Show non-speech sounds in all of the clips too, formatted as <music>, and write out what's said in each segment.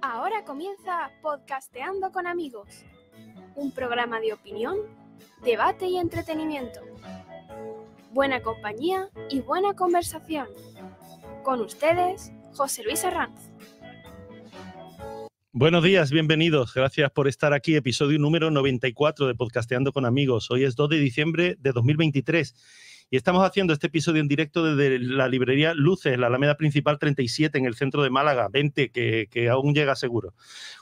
Ahora comienza Podcasteando con amigos, un programa de opinión, debate y entretenimiento. Buena compañía y buena conversación. Con ustedes, José Luis Arranz. Buenos días, bienvenidos. Gracias por estar aquí. Episodio número 94 de Podcasteando con Amigos. Hoy es 2 de diciembre de 2023 y estamos haciendo este episodio en directo desde la librería Luces, la Alameda Principal 37 en el centro de Málaga. 20, que, que aún llega seguro.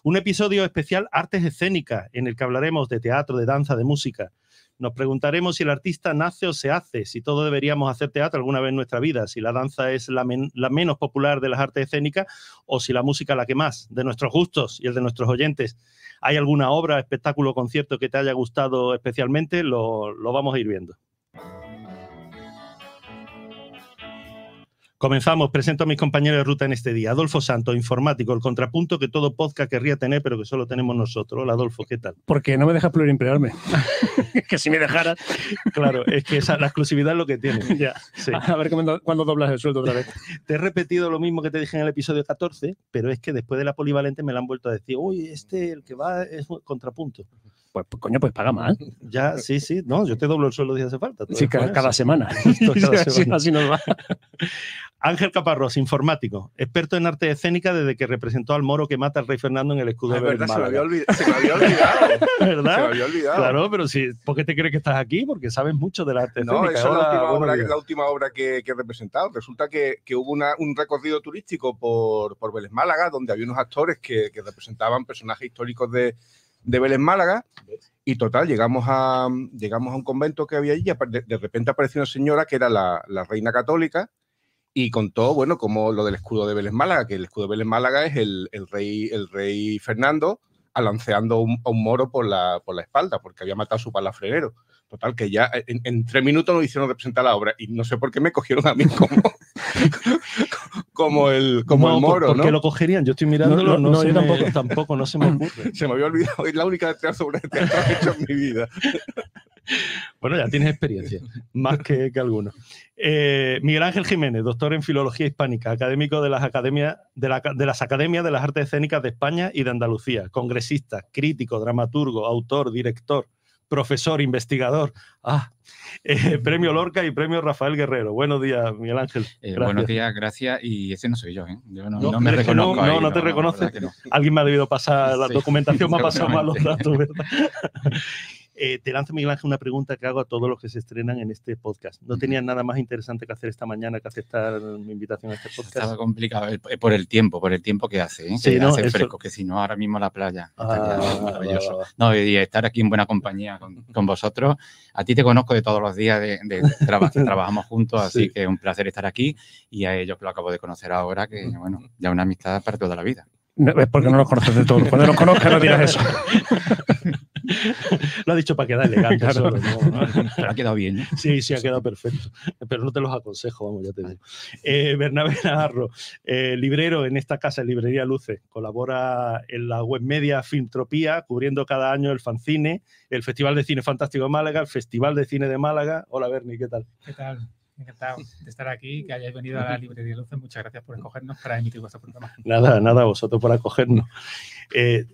Un episodio especial Artes Escénicas en el que hablaremos de teatro, de danza, de música. Nos preguntaremos si el artista nace o se hace, si todos deberíamos hacer teatro alguna vez en nuestra vida, si la danza es la, men- la menos popular de las artes escénicas o si la música la que más, de nuestros gustos y el de nuestros oyentes. ¿Hay alguna obra, espectáculo, concierto que te haya gustado especialmente? Lo, lo vamos a ir viendo. Comenzamos, presento a mis compañeros de ruta en este día. Adolfo Santo, informático, el contrapunto que todo podcast querría tener, pero que solo tenemos nosotros. Hola Adolfo, ¿qué tal? Porque no me dejas pluriemplearme. <laughs> que si me dejaras, Claro, es que esa, la exclusividad es lo que tiene. <laughs> ya. Sí. A ver cuándo, cuándo doblas el sueldo otra vez. Te he repetido lo mismo que te dije en el episodio 14, pero es que después de la polivalente me la han vuelto a decir, uy, este, el que va es un contrapunto. Pues, pues, coño, pues paga más. <laughs> Ya, sí, sí, no, yo te doblo el sueldo si hace falta. Sí, cada, cada semana. <laughs> Cada <laughs> Así- semana. así nos va. Ángel Caparrós, informático, experto en arte escénica desde que representó al moro que mata al rey Fernando en el escudo es de verdad, se me, había olvidado, se me había olvidado. se me ¿Verdad? había olvidado. Claro, pero sí, ¿por qué te crees que estás aquí? Porque sabes mucho del arte No, escénica. esa es la última, obra, días. la última obra que, que he representado. Resulta que, que hubo una- un recorrido turístico por, por Vélez Málaga, donde había unos actores que, que representaban personajes históricos de, de Vélez Málaga. Y total, llegamos a, llegamos a un convento que había allí y apa- de, de repente apareció una señora que era la, la reina católica y contó, bueno, como lo del escudo de Vélez Málaga, que el escudo de Vélez Málaga es el, el rey, el rey Fernando alanceando un- a un moro por la, por la espalda, porque había matado a su palafrenero. Total, que ya en, en tres minutos nos hicieron representar la obra y no sé por qué me cogieron a mí como, como el, como No, el ¿por- moro, ¿por ¿no? lo cogerían? Yo estoy mirándolo, No, no, me- tampoco. <laughs> tampoco, no se me <laughs> ocurre. Se me había olvidado, es la única teatro sobre teatro que he hecho en mi vida. <laughs> Bueno, ya tienes experiencia, más que, que alguno. Eh, Miguel Ángel Jiménez, doctor en Filología Hispánica, académico de las, academias, de, la- de las Academias de las Artes Escénicas de España y de Andalucía, congresista, crítico, dramaturgo, autor, director, profesor, investigador, ah, <laughs> eh, premio Lorca y premio Rafael Guerrero. Buenos días, Miguel Ángel. Eh, buenos días, gracias. Y ese no soy yo, ¿eh? Yo no, No, no me reconozco. No, ahí, no te reconoces. Alguien me ha debido pasar, la Sí, documentación me ha pasado mal los datos, ¿verdad? <laughs> Eh, te lanzo, Miguel Ángel, una pregunta que hago a todos los que se estrenan en este podcast. ¿No Ujú. tenías nada más interesante que hacer esta mañana que aceptar mi invitación a este podcast? Estaba complicado eh, por el tiempo, por el tiempo que hace, ¿eh? Sí, que ¿no? hace Eso- fresco, que si no, ahora mismo la playa estaría Ah, maravilloso. va, va, va. No, y estar aquí en buena compañía con, con vosotros. A ti te conozco de todos los días, de, de traba- <laughs> trabajamos juntos, así Sí. que un placer estar aquí. Y a ellos que lo acabo de conocer ahora, que bueno, ya una amistad para toda la vida. No, es porque no los conoces de todo. Cuando los conozcas no dirás eso. <laughs> Lo ha dicho para quedar elegante. <laughs> Claro. solo, ¿no? Pero ha quedado bien, ¿eh? Sí, sí, ha quedado perfecto. Pero no te los aconsejo, vamos, ya te digo. Eh, Bernabé Navarro, eh, librero en esta casa, en Librería Luce. Colabora en la web media Filmtropía, cubriendo cada año el fanzine, el Festival de Cine Fantástico de Málaga, el Festival de Cine de Málaga. Hola, Berni, ¿qué tal? ¿Qué tal? Encantado de estar aquí, que hayáis venido a la librería Luces. Muchas gracias por escogernos para emitir vuestro programa. Nada, nada, vosotros por acogernos. Eh,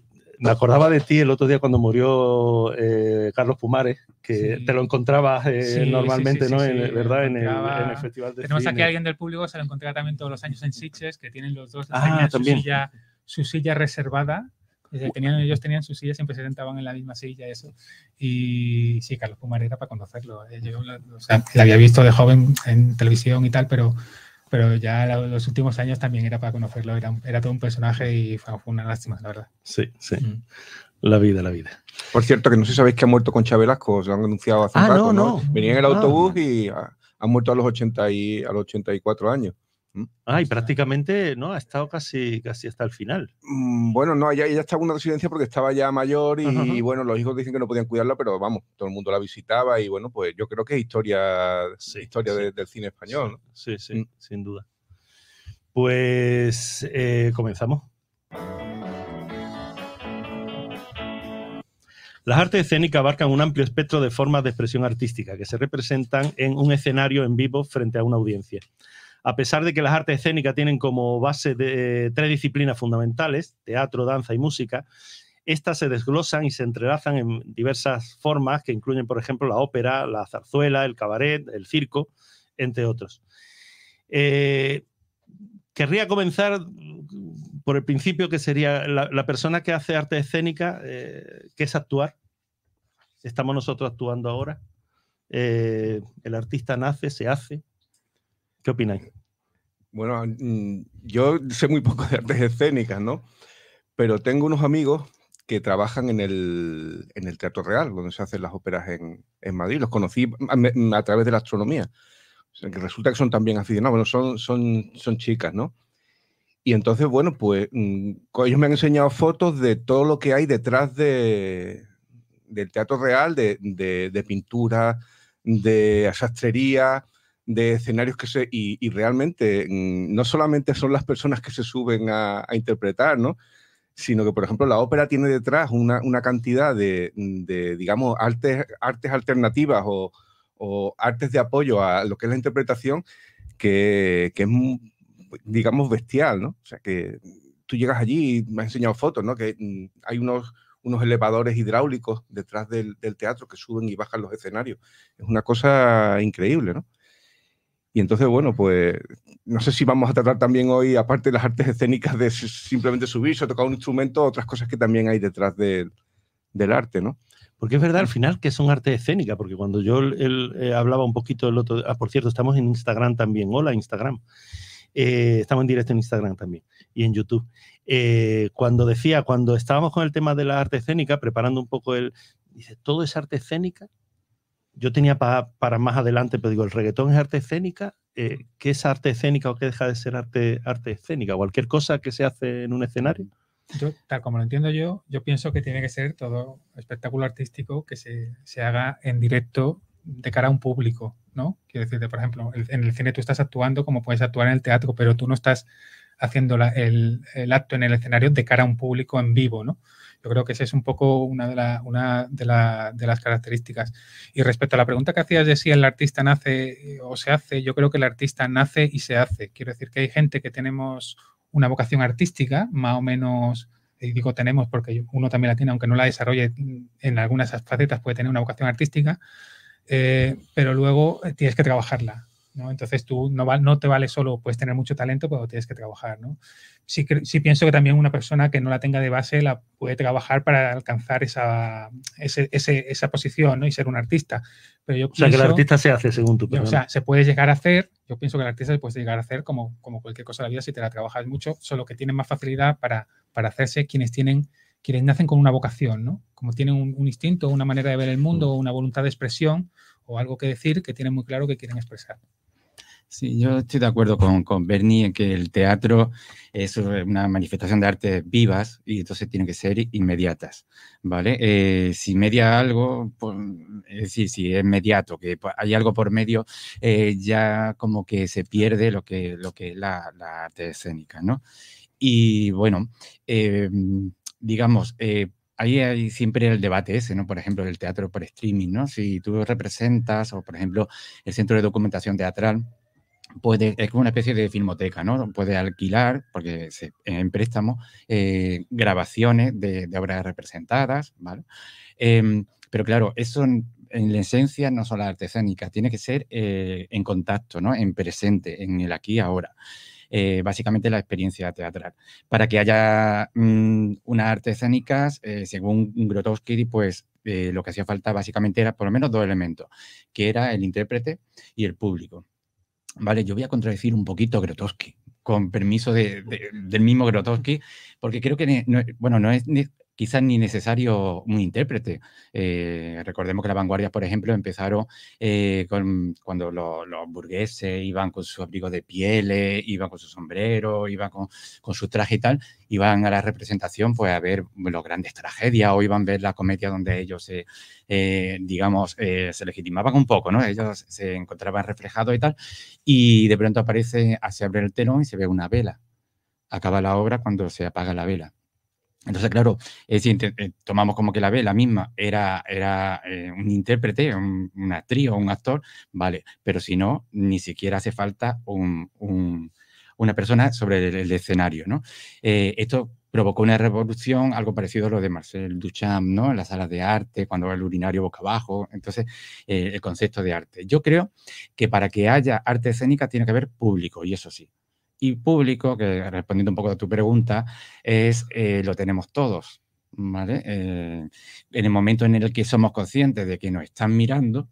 me acordaba de ti el otro día cuando murió eh, Carlos Pumares, que Sí. te lo encontrabas eh, Sí, normalmente, sí, ¿no? En, ¿Verdad? En el, encontraba- en el Festival de Tenemos Cine. aquí a alguien del público, se lo encontré también todos los años en Sitges, que tienen los dos Ah, su silla, su silla reservada. Tenían, ellos tenían su silla, siempre se sentaban en la misma silla eso. Y sí, Carlos Pumar era para conocerlo. eh, Yo lo- o sea, había visto de joven en televisión y tal, pero, pero ya los últimos años también era para conocerlo. Era, todo un personaje y fue, una lástima, la verdad. Sí, sí. Mm. La vida, la vida. Por cierto, que no sé si sabéis que ha muerto Concha Velasco, se lo han anunciado hace Ah, un rato, no, ¿no? no. Venía en el Ah. autobús y ha, ha muerto a los, 80 y, a los 84 años. Ah, y prácticamente, ¿no? Ha estado casi, casi hasta el final. Mm, Bueno, no, ella, ella estaba en una residencia porque estaba ya mayor y Ajá, ajá. bueno, los hijos dicen que no podían cuidarla, pero vamos, todo el mundo la visitaba y bueno, pues yo creo que es historia, Sí, historia sí. de- del cine español. ¿no? Sí, sí, Mm. sin duda. Pues eh, comenzamos. Las artes escénicas abarcan un amplio espectro de formas de expresión artística que se representan en un escenario en vivo frente a una audiencia. A pesar de que las artes escénicas tienen como base de, tres disciplinas fundamentales, teatro, danza y música, estas se desglosan y se entrelazan en diversas formas que incluyen, por ejemplo, la ópera, la zarzuela, el cabaret, el circo, entre otros. Eh, querría comenzar por el principio que sería la, persona que hace arte escénica, eh, que es actuar. Estamos nosotros actuando ahora. Eh, el artista nace, se hace. ¿Qué opináis? Bueno, mm, yo sé muy poco de artes escénicas, ¿no? Pero tengo unos amigos que trabajan en el, Teatro Real, donde se hacen las óperas en, Madrid. Los conocí a, través de la astronomía. que resulta que son también aficionados. Son, son, son chicas, ¿no? Y entonces, bueno, pues mm, ellos me han enseñado fotos de todo lo que hay detrás de, del Teatro Real, de, de, pintura, de sastrería, de escenarios que se... Y, realmente mm, no solamente son las personas que se suben a, interpretar, ¿no? Sino que, por ejemplo, la ópera tiene detrás una, cantidad de, digamos, artes, artes alternativas o, o, artes de apoyo a lo que es la interpretación que, que es digamos, bestial, ¿no? O sea, que tú llegas allí y me has enseñado fotos, ¿no? Que mm, hay unos, unos elevadores hidráulicos detrás del, teatro que suben y bajan los escenarios. Es una cosa increíble, ¿no? Y entonces, bueno, pues no sé si vamos a tratar también hoy, aparte de las artes escénicas, de simplemente subirse o tocar un instrumento, otras cosas que también hay detrás del, arte, ¿no? Porque es verdad al final que son artes escénicas, porque cuando yo eh, hablaba un poquito del otro, ah, por cierto, estamos en Instagram también, hola Instagram, eh, estamos en directo en Instagram también y en YouTube. Eh, cuando decía, cuando estábamos con el tema de la arte escénica, preparando un poco el, dice, ¿todo es arte escénica? Yo tenía para más adelante, pero digo, ¿el reggaetón es arte escénica? Eh, ¿Qué es arte escénica o qué deja de ser arte, arte escénica? ¿Cualquier cosa que se hace en un escenario? Yo, tal como lo entiendo yo, yo pienso que tiene que ser todo espectáculo artístico que se, se haga en directo de cara a un público, ¿no? Quiero decirte, por ejemplo, en el cine tú estás actuando como puedes actuar en el teatro, pero tú no estás haciendo el, acto en el escenario de cara a un público en vivo, ¿no? Yo creo que esa es un poco una de, una de, las características. Y respecto a la pregunta que hacías de si el artista nace o se hace, yo creo que el artista nace y se hace. Quiero decir que hay gente que tenemos una vocación artística, más o menos, digo tenemos porque uno también la tiene, aunque no la desarrolle en algunas facetas, puede tener una vocación artística, eh, pero luego eh, tienes que trabajarla. ¿No? Entonces tú no, no te vale solo, puedes tener mucho talento, pero tienes que trabajar. ¿no? Sí, sí pienso que también una persona que no la tenga de base la puede trabajar para alcanzar esa, ese, esa posición ¿no? y ser un artista. Pero yo o sea, que el artista se hace según tu O sea, se puede llegar a hacer, yo pienso que el artista se puede llegar a hacer como, como cualquier cosa de la vida si te la trabajas mucho, solo que tienen más facilidad para, para hacerse quienes tienen quienes nacen con una vocación, ¿no? Como tienen un, instinto, una manera de ver el mundo, o una voluntad de expresión o algo que decir que tienen muy claro que quieren expresar. Sí, yo estoy de acuerdo con, con Bernie en que el teatro es una manifestación de arte vivas y entonces tienen que ser inmediatas, ¿vale? Eh, si media algo, pues, es decir, si es inmediato, que hay algo por medio, eh, ya como que se pierde lo que, lo que es la, la arte escénica, ¿no? Y bueno, eh, digamos, ahí hay siempre el debate ese, ¿no? Por ejemplo, el teatro por streaming, ¿no? Si tú representas, o por ejemplo, el Centro de Documentación Teatral, puede, es como una especie de filmoteca, ¿no? Puede alquilar, porque en préstamo, eh, grabaciones de, obras representadas, ¿vale? Em, pero claro, eso en, la esencia no son las artesánicas, tiene que ser eh, en contacto, ¿no? En presente, en el aquí y ahora. Eh, básicamente la experiencia teatral. Para que haya mm, unas artes según Grotowski, pues lo que hacía falta básicamente era por lo menos dos elementos, que era el intérprete y el público. Vale, yo voy a contradecir un poquito Grotowski, con permiso del mismo Grotowski, porque creo que, bueno, no es quizás ni necesario un intérprete. Eh, recordemos que las vanguardias, por ejemplo, empezaron eh, cuando los, burgueses iban con su abrigo de pieles, iban con su sombrero, iban con, con su traje y tal, iban a la representación pues a ver las grandes tragedias o iban a ver la comedia donde ellos se, eh, digamos, se legitimaban un poco, ¿no? Ellos se encontraban reflejados y tal, y de pronto aparece, se abre el telón y se ve una vela. Acaba la obra cuando se apaga la vela Entonces, claro, decir, ente- eh, tomamos como que la B, la misma, era, era eh, un intérprete, un- una actriz o un actor, vale, pero si no, ni siquiera hace falta un- un- una persona sobre el, escenario, ¿no? Eh, esto provocó una revolución, algo parecido a lo de Marcel Duchamp, ¿no? En las salas de arte, cuando va el urinario boca abajo, entonces, eh, el concepto de arte. Yo creo que para que haya arte escénica tiene que haber público, y eso sí. Y público, que respondiendo un poco a tu pregunta, es eh, lo tenemos todos, ¿vale? Eh, en el momento en el que somos conscientes de que nos están mirando,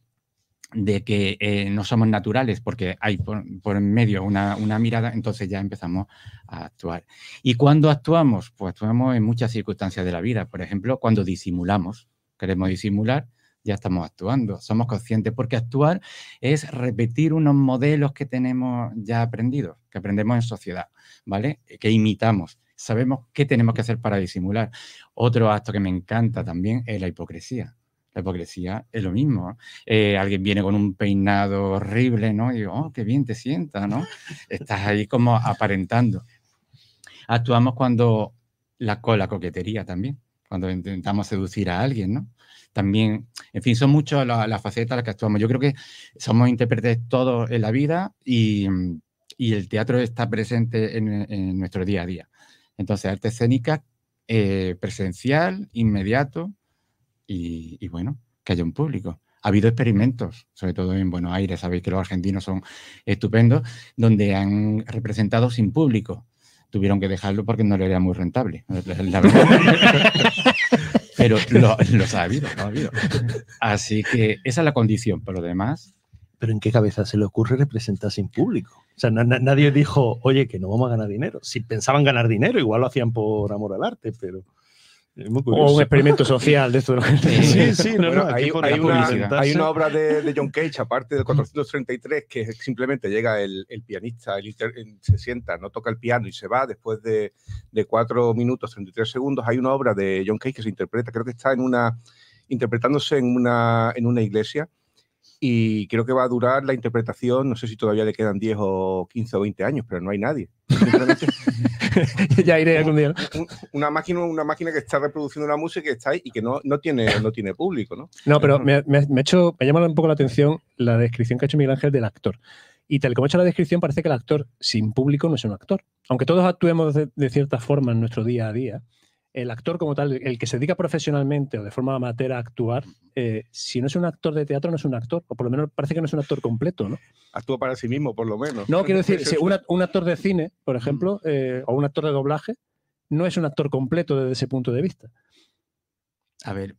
de que eh, no somos naturales porque hay por, por medio una, una mirada, entonces ya empezamos a actuar. ¿Y cuando actuamos? Pues actuamos en muchas circunstancias de la vida. Por ejemplo, cuando disimulamos, queremos disimular, ya estamos actuando, somos conscientes, porque actuar es repetir unos modelos que tenemos ya aprendidos, que aprendemos en sociedad, ¿vale? Que imitamos. Sabemos qué tenemos que hacer para disimular. Otro acto que me encanta también es la hipocresía. La hipocresía es lo mismo. Eh, alguien viene con un peinado horrible, ¿no? Y digo, oh, qué bien te sienta, ¿no? <laughs> Estás ahí como aparentando. Actuamos cuando la, con la coquetería también, cuando intentamos seducir a alguien, ¿no? También, en fin, son muchas las la facetas las que actuamos. Yo creo que somos intérpretes todos en la vida y, y el teatro está presente en, en nuestro día a día. Entonces, arte escénica, eh, presencial, inmediato y, y, bueno, que haya un público. Ha habido experimentos, sobre todo en Buenos Aires, sabéis que los argentinos son estupendos, donde han representado sin público. Tuvieron que dejarlo porque no le era muy rentable, <laughs> la verdad. <laughs> Pero lo, los ha habido, lo ha habido. Así que esa es la condición, por lo demás, Pero ¿en qué cabeza se le ocurre representar sin público? O sea, na- na- nadie dijo, oye, que no vamos a ganar dinero. Si pensaban ganar dinero, igual lo hacían por amor al arte, pero muy O un experimento social de esto. ¿no? Sí, sí, no, Bueno, no, aquí hay, hay una, hay una obra de, de John Cage, aparte del 433, que simplemente llega el, el pianista, el inter- se sienta, no toca el piano y se va después de, de 4 minutos 33 segundos. Hay una obra de John Cage que se interpreta, creo que está en una, interpretándose en una, en una iglesia y creo que va a durar la interpretación, no sé si todavía le quedan 10 o 15 o 20 años, pero no hay nadie. <laughs> Ya iré algún día. ¿no? un- una, máquina, una máquina que está reproduciendo una música que está ahí y que no, no, tiene, no tiene público, ¿no? No, pero me, me- me ha hecho, me llama un poco la atención la descripción que ha hecho Miguel Ángel del actor. Y tal como ha hecho la descripción, parece que el actor sin público no es un actor. Aunque todos actuemos de, de cierta forma en nuestro día a día, el actor como tal, el que se dedica profesionalmente o de forma amateur a actuar, eh, si no es un actor de teatro, no es un actor. O por lo menos parece que no es un actor completo, ¿no? Actúa para sí mismo, por lo menos. No, quiero decir, <laughs> si un, act- un actor de cine, por ejemplo, eh, o un actor de doblaje, no es un actor completo desde ese punto de vista. a ver,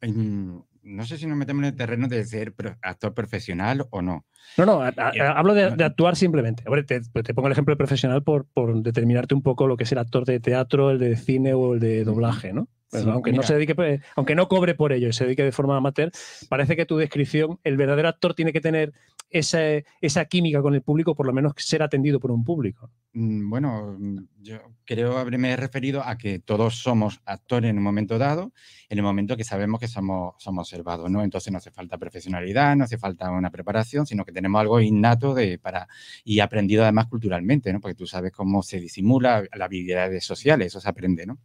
no sé si nos metemos en el terreno de ser actor profesional o no. No, no, a- a- Ya. hablo de, actuar simplemente. Hombre, te, te pongo el ejemplo de profesional por, por determinarte un poco lo que es el actor de teatro, el de cine o el de doblaje, ¿no? Pero Sí, aunque no se dedique, pues, aunque no cobre por ello y se dedique de forma amateur, parece que tu descripción, el verdadero actor tiene que tener esa, esa química con el público, por lo menos ser atendido por un público. Mm, Bueno, mm, yo creo haberme referido a que todos somos actores en un momento dado, en el momento que sabemos que somos, somos observados, ¿no? Entonces no hace falta profesionalidad, no hace falta una preparación, sino que tenemos algo innato de, para, y aprendido además culturalmente, ¿no? Porque tú sabes cómo se disimula las habilidades sociales, eso se aprende, ¿no?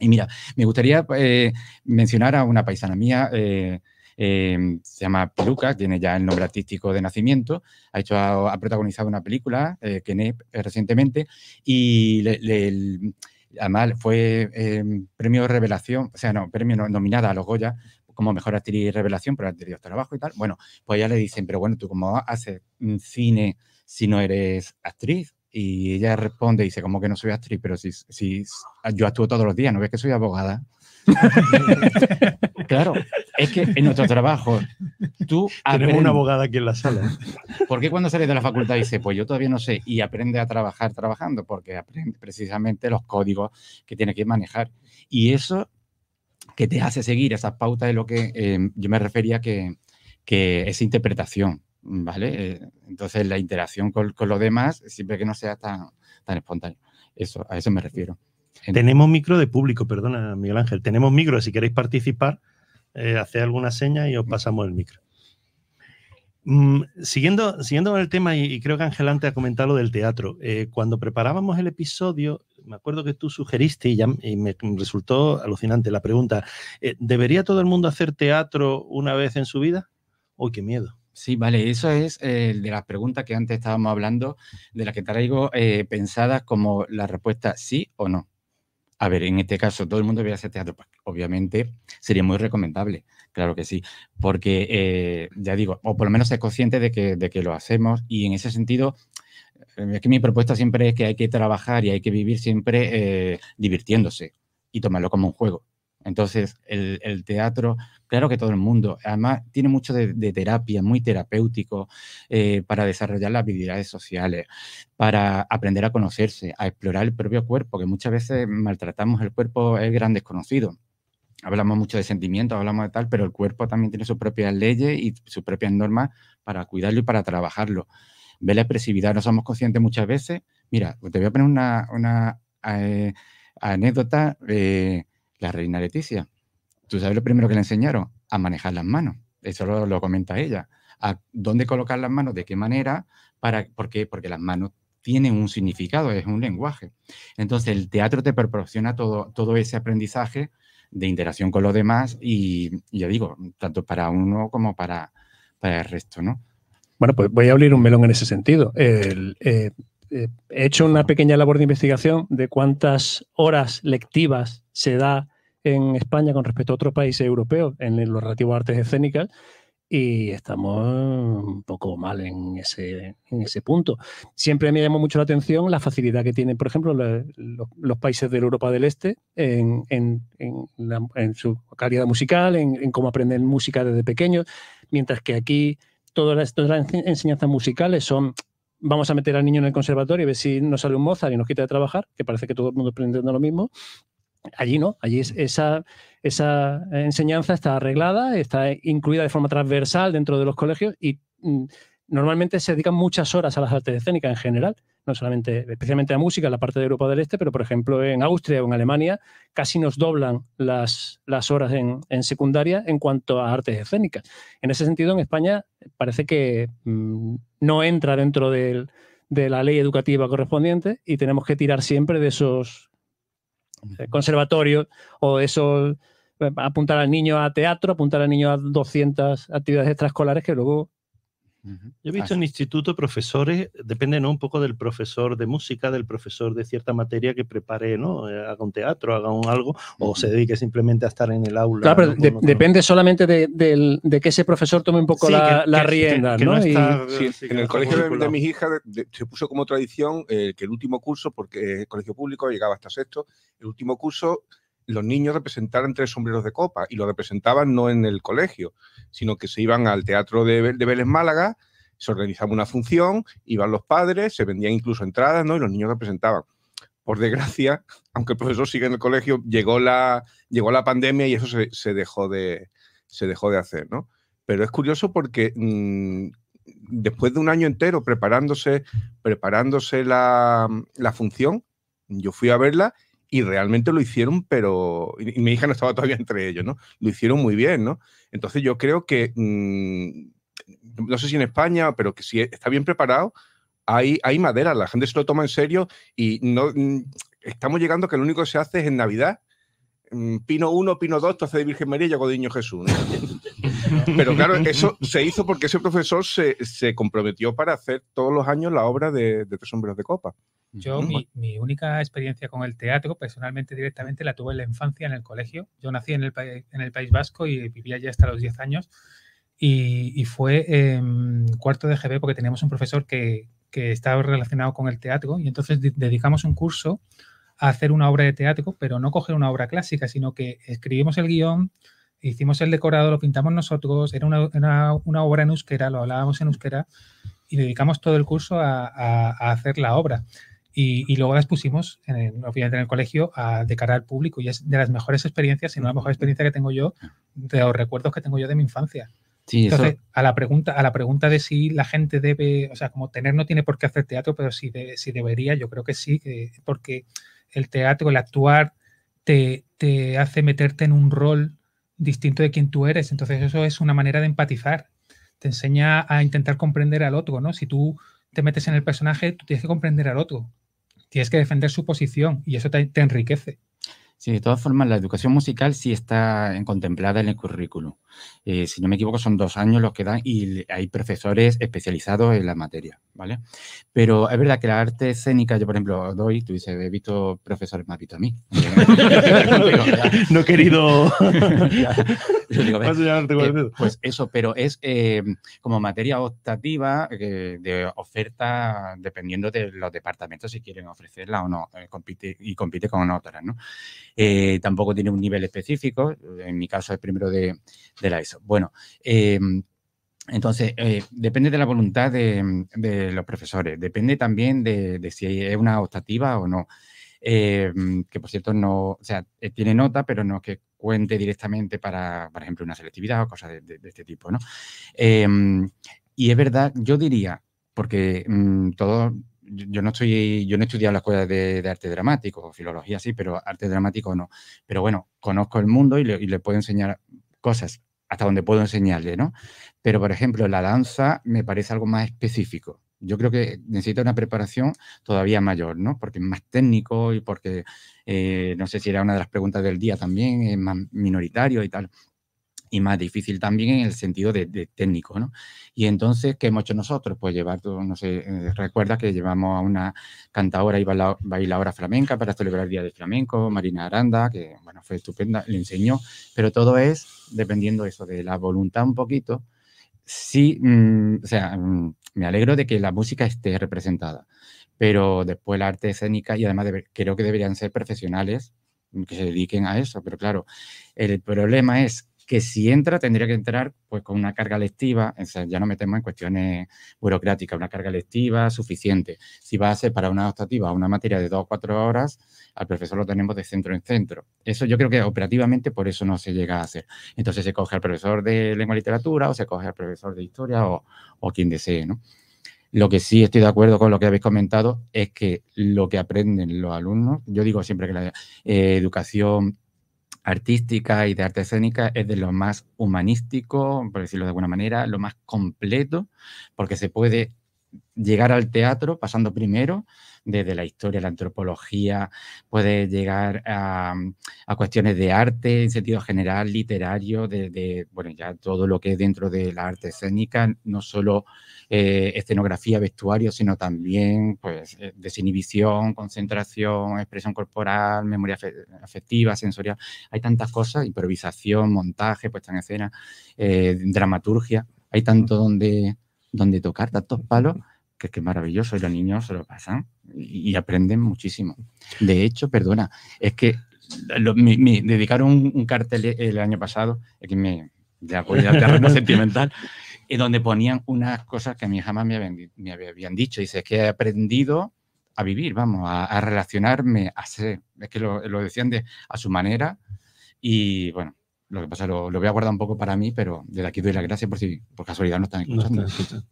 Y mira, me gustaría eh, mencionar a una paisana mía, eh, eh, se llama Peluca, tiene ya el nombre artístico de nacimiento, ha, hecho, ha, protagonizado una película, eh, Kené, eh, recientemente, y le- el- además fue eh, premio revelación, o sea, no, premio no- nominada a los Goya como mejor actriz revelación por anterior trabajo y tal. Bueno, pues ya le dicen, pero bueno, tú cómo haces cine si no eres actriz. Y ella responde y dice, como que no soy actriz, pero si, si yo actúo todos los días, ¿no ves que soy abogada? <laughs> claro, es que en nuestro trabajo tú Tenemos una abogada aquí en la sala. ¿Por qué cuando sales de la facultad dice, pues yo todavía no sé, y aprende a trabajar trabajando? Porque aprende precisamente los códigos que tiene que manejar. Y eso que te hace seguir esas pautas de lo que eh, yo me refería que, que es interpretación, ¿vale? Eh, entonces la interacción con, con los demás, siempre que no sea tan, tan espontáneo. Eso, a eso me refiero. En- Tenemos micro de público, perdona, Miguel Ángel. Tenemos micro, si queréis participar, eh, haced alguna seña y os pasamos el micro. Mm, siguiendo, siguiendo con el tema, y, y creo que Ángel antes ha comentado lo del teatro, eh, cuando preparábamos el episodio, me acuerdo que tú sugeriste y, ya, y me resultó alucinante la pregunta, eh, ¿debería todo el mundo hacer teatro una vez en su vida? Uy, qué miedo. Sí, vale, eso es eh, de las preguntas que antes estábamos hablando, de las que traigo pensadas como la respuesta sí o no. A ver, en este caso, todo el mundo debería hacer teatro. Pues, obviamente sería muy recomendable, claro que sí, porque eh, ya digo, o por lo menos ser consciente de que, de que lo hacemos y en ese sentido, eh, es que mi propuesta siempre es que hay que trabajar y hay que vivir siempre eh, divirtiéndose y tomarlo como un juego. Entonces, el, teatro, claro que todo el mundo, además tiene mucho de, terapia, muy terapéutico eh, para desarrollar las habilidades sociales, para aprender a conocerse, a explorar el propio cuerpo, que muchas veces maltratamos el cuerpo, es gran desconocido. Hablamos mucho de sentimientos, hablamos de tal, pero el cuerpo también tiene sus propias leyes y sus propias normas para cuidarlo y para trabajarlo. Ve la expresividad, no somos conscientes muchas veces. Mira, te voy a poner una, una eh, anécdota. Eh, la reina Leticia. ¿Tú sabes lo primero que le enseñaron? A manejar las manos. Eso lo, lo, comenta ella. A dónde colocar las manos, de qué manera, para, ¿por qué? Porque las manos tienen un significado, es un lenguaje. Entonces, el teatro te proporciona todo, todo ese aprendizaje de interacción con los demás y, ya digo, tanto para uno como para, para el resto, ¿no? Bueno, pues voy a abrir un melón en ese sentido. Eh, eh, he hecho una pequeña labor de investigación de cuántas horas lectivas se da en España con respecto a otros países europeos en lo relativo a artes escénicas y estamos un poco mal en ese, en ese punto. Siempre me llamó mucho la atención la facilidad que tienen, por ejemplo, los, los países de Europa del Este en, en, en, la, en su calidad musical, en, cómo aprenden música desde pequeños, mientras que aquí todas las, todas las enseñanzas musicales son vamos a meter al niño en el conservatorio y ver si nos sale un Mozart y nos quita de trabajar, que parece que todo el mundo aprendiendo lo mismo. Allí no, allí es, esa, esa enseñanza está arreglada, está incluida de forma transversal dentro de los colegios y mm, normalmente se dedican muchas horas a las artes escénicas en general, no solamente, especialmente a música en la parte de Europa del Este, pero por ejemplo en Austria o en Alemania casi nos doblan las, las horas en, en secundaria en cuanto a artes escénicas. En ese sentido, en España parece que mmm, no entra dentro del, de la ley educativa correspondiente y tenemos que tirar siempre de esos eh, conservatorios o esos eh, apuntar al niño a teatro, apuntar al niño a 200 actividades extraescolares que luego yo he visto en instituto profesores, depende ¿no? un poco del profesor de música, del profesor de cierta materia que prepare, ¿no? Eh, haga un teatro, haga un algo, o se dedique simplemente a estar en el aula. Claro, pero ¿no? de, Con- depende solamente de, de- de que ese profesor tome un poco Sí, la, que- la que- que- rienda, que ¿no? no Y- está- Sí, sí, en no el está colegio de, mis hijas se puso como tradición eh, que el último curso, porque el colegio público llegaba hasta sexto, el último curso los niños representaran tres sombreros de copa y lo representaban no en el colegio, sino que se iban al teatro de, de Vélez Málaga, se organizaba una función, iban los padres, se vendían incluso entradas, ¿no? Y los niños representaban. Por desgracia, <laughs> aunque el profesor sigue en el colegio, llegó la, llegó la pandemia y eso se, dejó, de, se dejó de hacer, ¿no? Pero es curioso porque mmm, después de un año entero preparándose, preparándose la, la, función, yo fui a verla y realmente lo hicieron, pero. Y mi hija no estaba todavía entre ellos, ¿no? Lo hicieron muy bien, ¿no? Entonces yo creo que. Mmm, no sé si en España, pero que si está bien preparado, hay, hay madera, la gente se lo toma en serio y no. Mmm, estamos llegando a que lo único que se hace es en Navidad. Mmm, Pino 1, Pino 2, hace de Virgen María y llegó de Niño Jesús. ¿no? <laughs> Pero claro, eso se hizo porque ese profesor se, se, comprometió para hacer todos los años la obra de, de Tres Sombreros de Copa. Yo, mi, mi, única experiencia con el teatro, personalmente, directamente, la tuve en la infancia, en el colegio. Yo nací en el, en el País Vasco y vivía allí hasta los 10 años. Y, y fue eh, cuarto de GB porque teníamos un profesor que, que, estaba relacionado con el teatro y entonces de dedicamos un curso a hacer una obra de teatro, pero no coger una obra clásica, sino que escribimos el guion, hicimos el decorado, lo pintamos nosotros, era una, una, una obra en euskera, lo hablábamos en euskera y dedicamos todo el curso a, a, a hacer la obra. Y, y, luego las pusimos, en el, obviamente, en el colegio a, de cara al público. Y es de las mejores experiencias, si no la mejor experiencia que tengo yo, de los recuerdos que tengo yo de mi infancia. Sí, Entonces, eso... a la pregunta, a la pregunta de si la gente debe, o sea, como tener no tiene por qué hacer teatro, pero si, de, si debería, yo creo que sí, que, porque el teatro, el actuar, te, te hace meterte en un rol distinto de quien tú eres. Entonces, eso es una manera de empatizar. Te enseña a intentar comprender al otro, ¿no? Si tú te metes en el personaje, tú tienes que comprender al otro. Tienes que defender su posición y eso te, te enriquece. Sí, de todas formas, la educación musical sí está en- contemplada en el currículum. Eh, si no me equivoco, son dos años los que dan y hay profesores especializados en la materia, ¿vale? Pero es verdad que la arte escénica, yo por ejemplo doy, tú dices, he visto profesores, me has visto a mí. No he querido. <laughs> Yo digo, eh, pues eso, pero es eh, como materia optativa eh, de oferta dependiendo de los departamentos si quieren ofrecerla o no, eh, compite, y compite con otras, ¿no? Tampoco tiene un nivel específico, en mi caso es primero de, de la ESO. Bueno, eh, entonces, eh, depende de la voluntad de, de los profesores, depende también de, de si es una optativa o no. Eh, que por cierto no, o sea, tiene nota, pero no que cuente directamente para, por ejemplo, una selectividad o cosas de, este tipo, ¿no? Eh, y es verdad, yo diría, porque mm, todo, yo no estoy, yo no he estudiado la escuela de, arte dramático, filología sí, pero arte dramático no. Pero bueno, conozco el mundo y le, y le puedo enseñar cosas hasta donde puedo enseñarle, ¿no? Pero, por ejemplo, la danza me parece algo más específico. Yo creo que necesita una preparación todavía mayor, ¿no? Porque es más técnico y porque, eh, no sé si era una de las preguntas del día también, es más minoritario y tal. Y más difícil también en el sentido de, de técnico, ¿no? Y entonces, ¿qué hemos hecho nosotros? Pues llevar, no sé, eh, recuerda que llevamos a una cantadora y baila- bailadora flamenca para celebrar el Día del Flamenco, Marina Aranda, que, bueno, fue estupenda, le enseñó, pero todo es dependiendo eso, de la voluntad un poquito. Sí, mm, o sea, mm, me alegro de que la música esté representada, pero después la arte escénica y además debe- creo que deberían ser profesionales que se dediquen a eso, pero claro, el problema es que si entra, tendría que entrar pues con una carga lectiva, o sea, ya no metemos en cuestiones burocráticas, una carga lectiva suficiente. Si va a ser para una optativa una materia de dos o cuatro horas, al profesor lo tenemos de centro en centro. Eso yo creo que operativamente por eso no se llega a hacer. Entonces se coge al profesor de lengua y literatura o se coge al profesor de historia o, o quien desee, ¿no? Lo que sí estoy de acuerdo con lo que habéis comentado es que lo que aprenden los alumnos, yo digo siempre que la eh, educación artística y de arte escénica es de lo más humanístico, por decirlo de alguna manera, lo más completo, porque se puede llegar al teatro pasando primero desde la historia, la antropología, puede llegar a, a cuestiones de arte en sentido general, literario, de, de, bueno, ya todo lo que es dentro de la arte escénica, no solo eh, escenografía, vestuario, sino también pues, eh, desinhibición, concentración, expresión corporal, memoria afe- afectiva, sensorial. Hay tantas cosas, improvisación, montaje, puesta en escena, eh, dramaturgia. Hay tanto donde, donde tocar, tantos palos, que es que es maravilloso y los niños se lo pasan y, y aprenden muchísimo. De hecho, perdona, es que lo- me, me dedicaron un, un cartel el año pasado, es que me voy al terreno <laughs> sentimental, y donde ponían unas cosas que a mí jamás me habían, me habían dicho. Dice, es que he aprendido a vivir, vamos, a, a relacionarme, a ser. Es que lo, lo decían de, a su manera y bueno, lo que pasa lo, lo voy a guardar un poco para mí, pero desde aquí doy las gracias por si por casualidad no están No escuchando. están escuchando.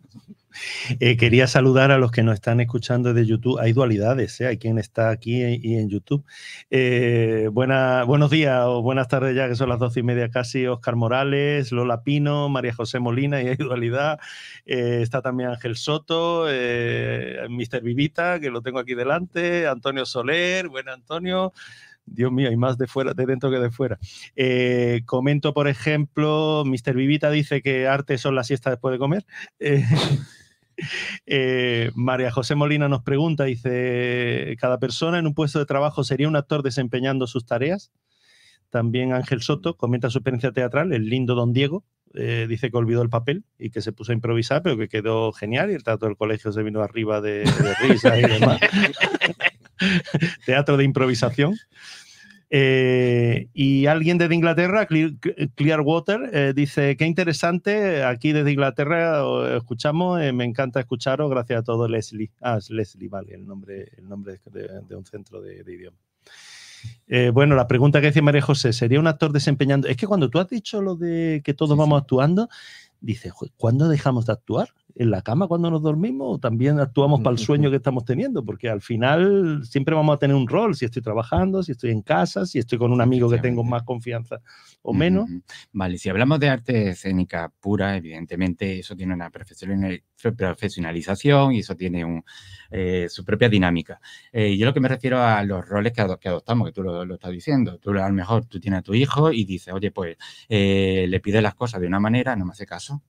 Eh, quería saludar a los que nos están escuchando de YouTube. Hay dualidades, ¿eh? hay quien está aquí y en YouTube. Eh, buena- buenos días o buenas tardes ya, que son las doce y media casi. Oscar Morales, Lola Pino, María José Molina <laughs> y hay dualidad. Eh, está también Ángel Soto, Mr. Vivita, que lo tengo aquí delante, Antonio Soler, buen Antonio. Dios mío, hay más de fuera, de dentro que de fuera. Eh, comento, por ejemplo, Mr. Vivita dice que arte son las siestas después de comer. Eh, <laughs> eh, María José Molina nos pregunta, dice, ¿cada persona en un puesto de trabajo sería un actor desempeñando sus tareas? También Ángel Soto comenta su experiencia teatral, el lindo Don Diego, dice que olvidó el papel y que se puso a improvisar, pero que quedó genial y el teatro del colegio se vino arriba de, de risa y demás. <laughs> <laughs> Teatro de improvisación. Eh, y alguien desde Inglaterra, Clear- Clearwater, eh, dice, qué interesante, aquí desde Inglaterra os escuchamos, eh, me encanta escucharos, gracias a todo Leslie. Ah, es Leslie, vale, el nombre, el nombre de, de un centro de, de idioma. Eh, bueno, la pregunta que decía María José, ¿sería un actor desempeñando? Es que cuando tú has dicho lo de que todos Sí, vamos sí. actuando, dice, "Jue, ¿cuándo dejamos de actuar? En la cama cuando nos dormimos o también actuamos para el sueño que estamos teniendo? Porque al final siempre vamos a tener un rol, si estoy trabajando, si estoy en casa, si estoy con un amigo que tengo más confianza o menos. Vale, si hablamos de arte escénica pura, evidentemente eso tiene una profesionali- profesionalización y eso tiene un, eh, su propia dinámica. Eh, yo lo que me refiero a los roles que, ado- que adoptamos, que tú lo, lo estás diciendo. Tú a lo mejor tú tienes a tu hijo y dices, oye, pues eh, le pides las cosas de una manera, no me hace caso.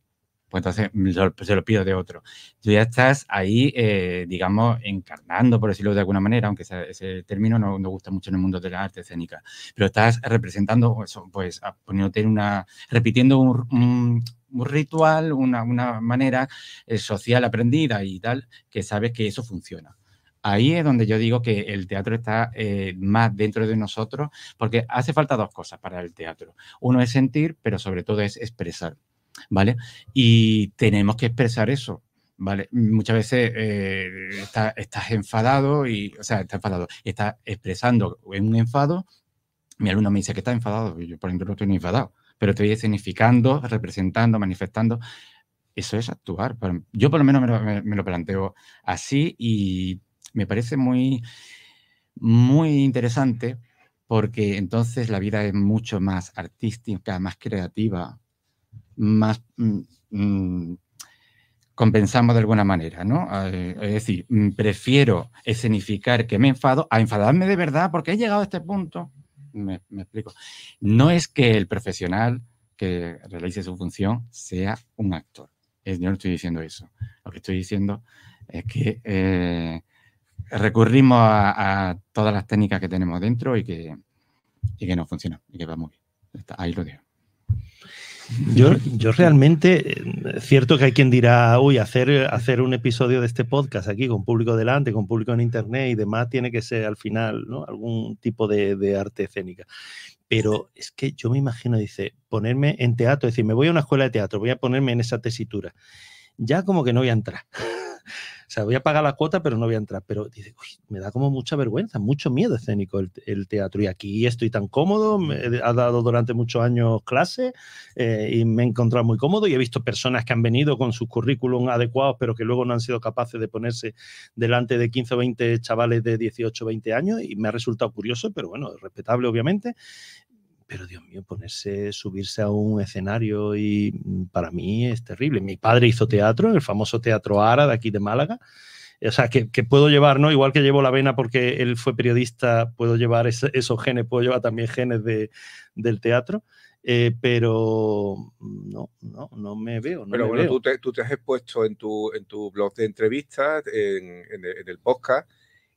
Pues entonces mm, se lo pido de otro. Tú ya estás ahí, eh, digamos, encarnando, por decirlo de alguna manera, aunque ese, ese término no, no gusta mucho en el mundo de la arte escénica, pero estás representando, pues, a- poniéndote una, repitiendo un, un- un ritual, una, una manera eh, social aprendida y tal, que sabes que eso funciona. Ahí es donde yo digo que el teatro está eh, más dentro de nosotros, porque hace falta dos cosas para el teatro. Uno es sentir, pero sobre todo es expresar, ¿vale? Y tenemos que expresar eso, ¿vale? Muchas veces eh, está- estás enfadado y, o sea, estás enfadado, estás expresando un enfado. Mi alumno me dice que está enfadado, yo por ejemplo no estoy enfadado, pero estoy significando, representando, manifestando. Eso es actuar. Yo por lo menos me lo, me lo planteo así y me parece muy, muy interesante porque entonces la vida es mucho más artística, más creativa, más mm, mm, compensamos de alguna manera, ¿no? Eh, es decir, mm, prefiero escenificar que me enfado a enfadarme de verdad porque he llegado a este punto. Me, explico. No es que el profesional que realice su función sea un actor. Es- yo no estoy diciendo eso. Lo que estoy diciendo es que eh, recurrimos a, todas las técnicas que tenemos dentro y que, y que no funcionan y que va muy bien. Ahí lo dejo. Yo, yo realmente, eh, cierto que hay quien dirá, uy, hacer, hacer un episodio de este podcast aquí con público delante, con público en internet y demás, tiene que ser al final ¿no? algún tipo de, de arte escénica. Pero es que yo me imagino, dice, ponerme en teatro, es decir, me voy a una escuela de teatro, voy a ponerme en esa tesitura. Ya como que no voy a entrar. O sea, voy a pagar la cuota, pero no voy a entrar. Pero dice, "Uy, me da como mucha vergüenza, mucho miedo escénico el, teatro. Y aquí estoy tan cómodo, me ha dado durante muchos años clases eh, y me he encontrado muy cómodo y he visto personas que han venido con sus currículum adecuados, pero que luego no han sido capaces de ponerse delante de 15 o 20 chavales de 18 o 20 años y me ha resultado curioso, pero bueno, respetable obviamente. Pero Dios mío, ponerse, subirse a un escenario y mm, para mí es terrible. Mi padre hizo teatro en el famoso Teatro Ara de aquí de Málaga. O sea, que, que puedo llevar, ¿no? Igual que llevo la vena porque él fue periodista, puedo llevar esos genes, puedo llevar también genes de, del teatro. Eh, pero no, no, no me veo. No Pero me bueno, veo. tú te, tú te has expuesto en tu, en tu blog de entrevistas, en, en el podcast,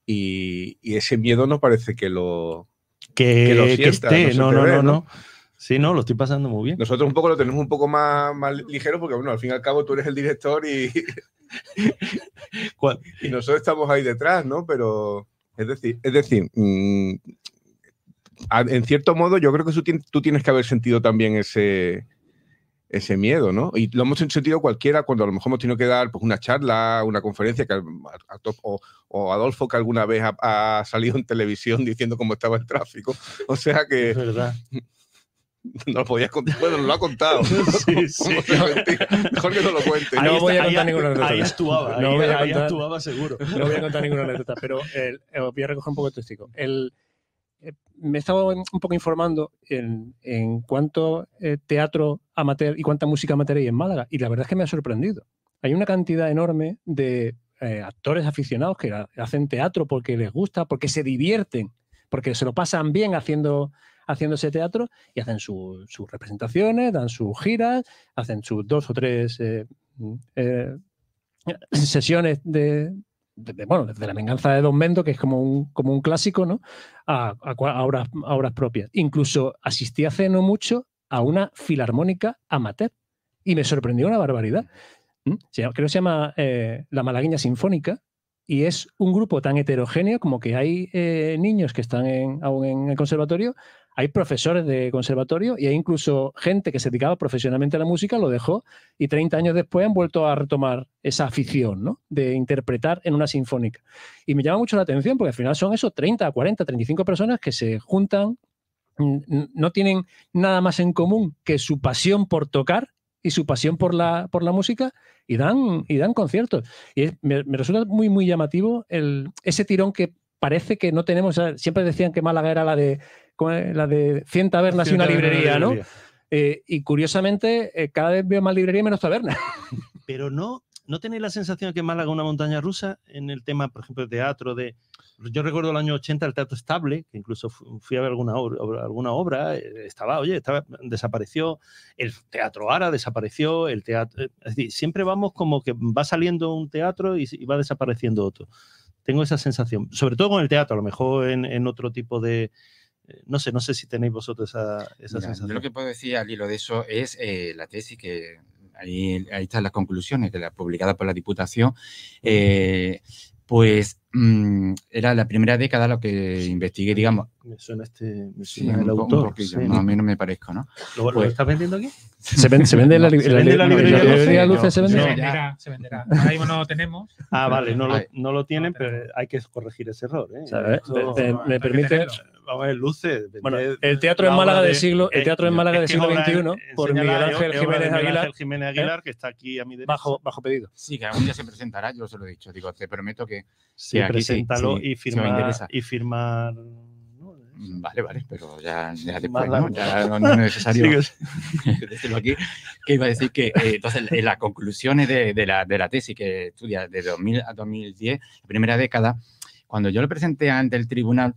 y, y ese miedo no parece que lo... que, que lo que sientas, esté. no No, no, no, ve, no, ¿no? Sí, no, lo estoy pasando muy bien. Nosotros un poco lo tenemos un poco más, más ligero porque, bueno, al fin y al cabo tú eres el director y, <laughs> ¿Cuál? y nosotros estamos ahí detrás, ¿no? Pero, es decir, es decir mm, en cierto modo yo creo que tú tienes que haber sentido también ese, ese miedo, ¿no? Y lo hemos sentido cualquiera cuando a lo mejor hemos tenido que dar pues, una charla, una conferencia, que, a- a- o, o Adolfo que alguna vez ha, ha salido en televisión diciendo cómo estaba el tráfico. O sea que Es verdad. <laughs> no lo podías contar. Bueno, nos lo ha contado. <laughs> Sí, sí. <laughs> Mejor que no lo cuente. Ahí No voy a ahí- contar ninguna anécdota. Ahí actuaba, No ahí, voy a ahí contar. actuaba seguro. No voy a contar ninguna anécdota, pero el- eh, os voy a recoger un poco el testigo. El, me he estado un poco informando en, en cuánto eh, teatro amateur y cuánta música amateur hay en Málaga, y la verdad es que me ha sorprendido. Hay una cantidad enorme de eh, actores aficionados que ha- hacen teatro porque les gusta, porque se divierten, porque se lo pasan bien haciendo, haciendo ese teatro y hacen su- sus representaciones, dan sus giras, hacen sus dos o tres eh, eh, sesiones de, de- de, bueno, desde la venganza de Don Mendo, que es como un, como un clásico, ¿no? A, a cua- a obras, a obras propias. Incluso asistí hace no mucho a una filarmónica amateur y me sorprendió una barbaridad. ¿Mm? Llama- creo que se llama eh, La Malagueña Sinfónica y es un grupo tan heterogéneo como que hay eh, niños que están en- aún en el conservatorio, hay profesores de conservatorio y hay incluso gente que se dedicaba profesionalmente a la música, lo dejó y 30 años después han vuelto a retomar esa afición ¿no? de interpretar en una sinfónica. Y me llama mucho la atención porque al final son esos 30, 40, 35 personas que se juntan, no tienen nada más en común que su pasión por tocar y su pasión por la, por la música y dan, y dan conciertos. Y me, me resulta muy, muy llamativo el, ese tirón que parece que no tenemos. Siempre decían que Málaga era la de, la de 100 tabernas y una librería, ¿no? Eh, y curiosamente, eh, cada vez veo más librería y menos tabernas. <laughs> Pero no, ¿no tenéis la sensación de que Málaga es una montaña rusa en el tema, por ejemplo, de teatro? De... Yo recuerdo el año 80 el Teatro Estable, que incluso fu- fui a ver alguna obra, alguna obra eh, estaba, oye, estaba, desapareció, el Teatro Ara desapareció, el teatro... Es decir, siempre vamos como que va saliendo un teatro y, y va desapareciendo otro. Tengo esa sensación, sobre todo con el teatro, a lo mejor en, en otro tipo de... eh, No sé, no sé si tenéis vosotros esa, esa Mira, sensación. yo lo que puedo decir al hilo de eso es eh, la tesis que ahí, ahí están las conclusiones que la publicada por la Diputación. eh, pues mm, era la primera década lo que investigué, digamos. Me suena este me Sí, suena un, el un autor. poquillo, sí, más o ¿no? menos me parezco, ¿no? ¿Lo, lo Pues- estás vendiendo aquí? Se, ven- se vende en la, <laughs> li- ¿Se la vende en la li- librería en la librería Luce? Se vende. Se venderá, se venderá. Ahora mismo no lo tenemos. Ah, vale, no lo, no lo tienen, lo pero hay que corregir ese error. ¿eh? ¿sabes? Esto- Te- te- Hay me permite. vamos a ver, luce. Bueno, el teatro en la Málaga del de- siglo, el eh, teatro en Málaga del siglo XXI por Miguel Ángel Jiménez Miguel Aguilar, Ángel Jiménez Aguilar, que está aquí a mi derecha. bajo, bajo pedido. Sí, que algún día se presentará, yo se lo he dicho. Digo, te prometo que. Sí, aquí preséntalo sí, y sí firmar. y firmar ¿no? mm, Vale, vale, pero ya, ya después. ¿no? Ya no, no es necesario. <laughs> <laughs> Decirlo aquí, que iba a decir que eh, entonces en las conclusiones de, de la, de la tesis que estudia de 2000 a 2010, la primera década, cuando yo lo presenté ante el tribunal,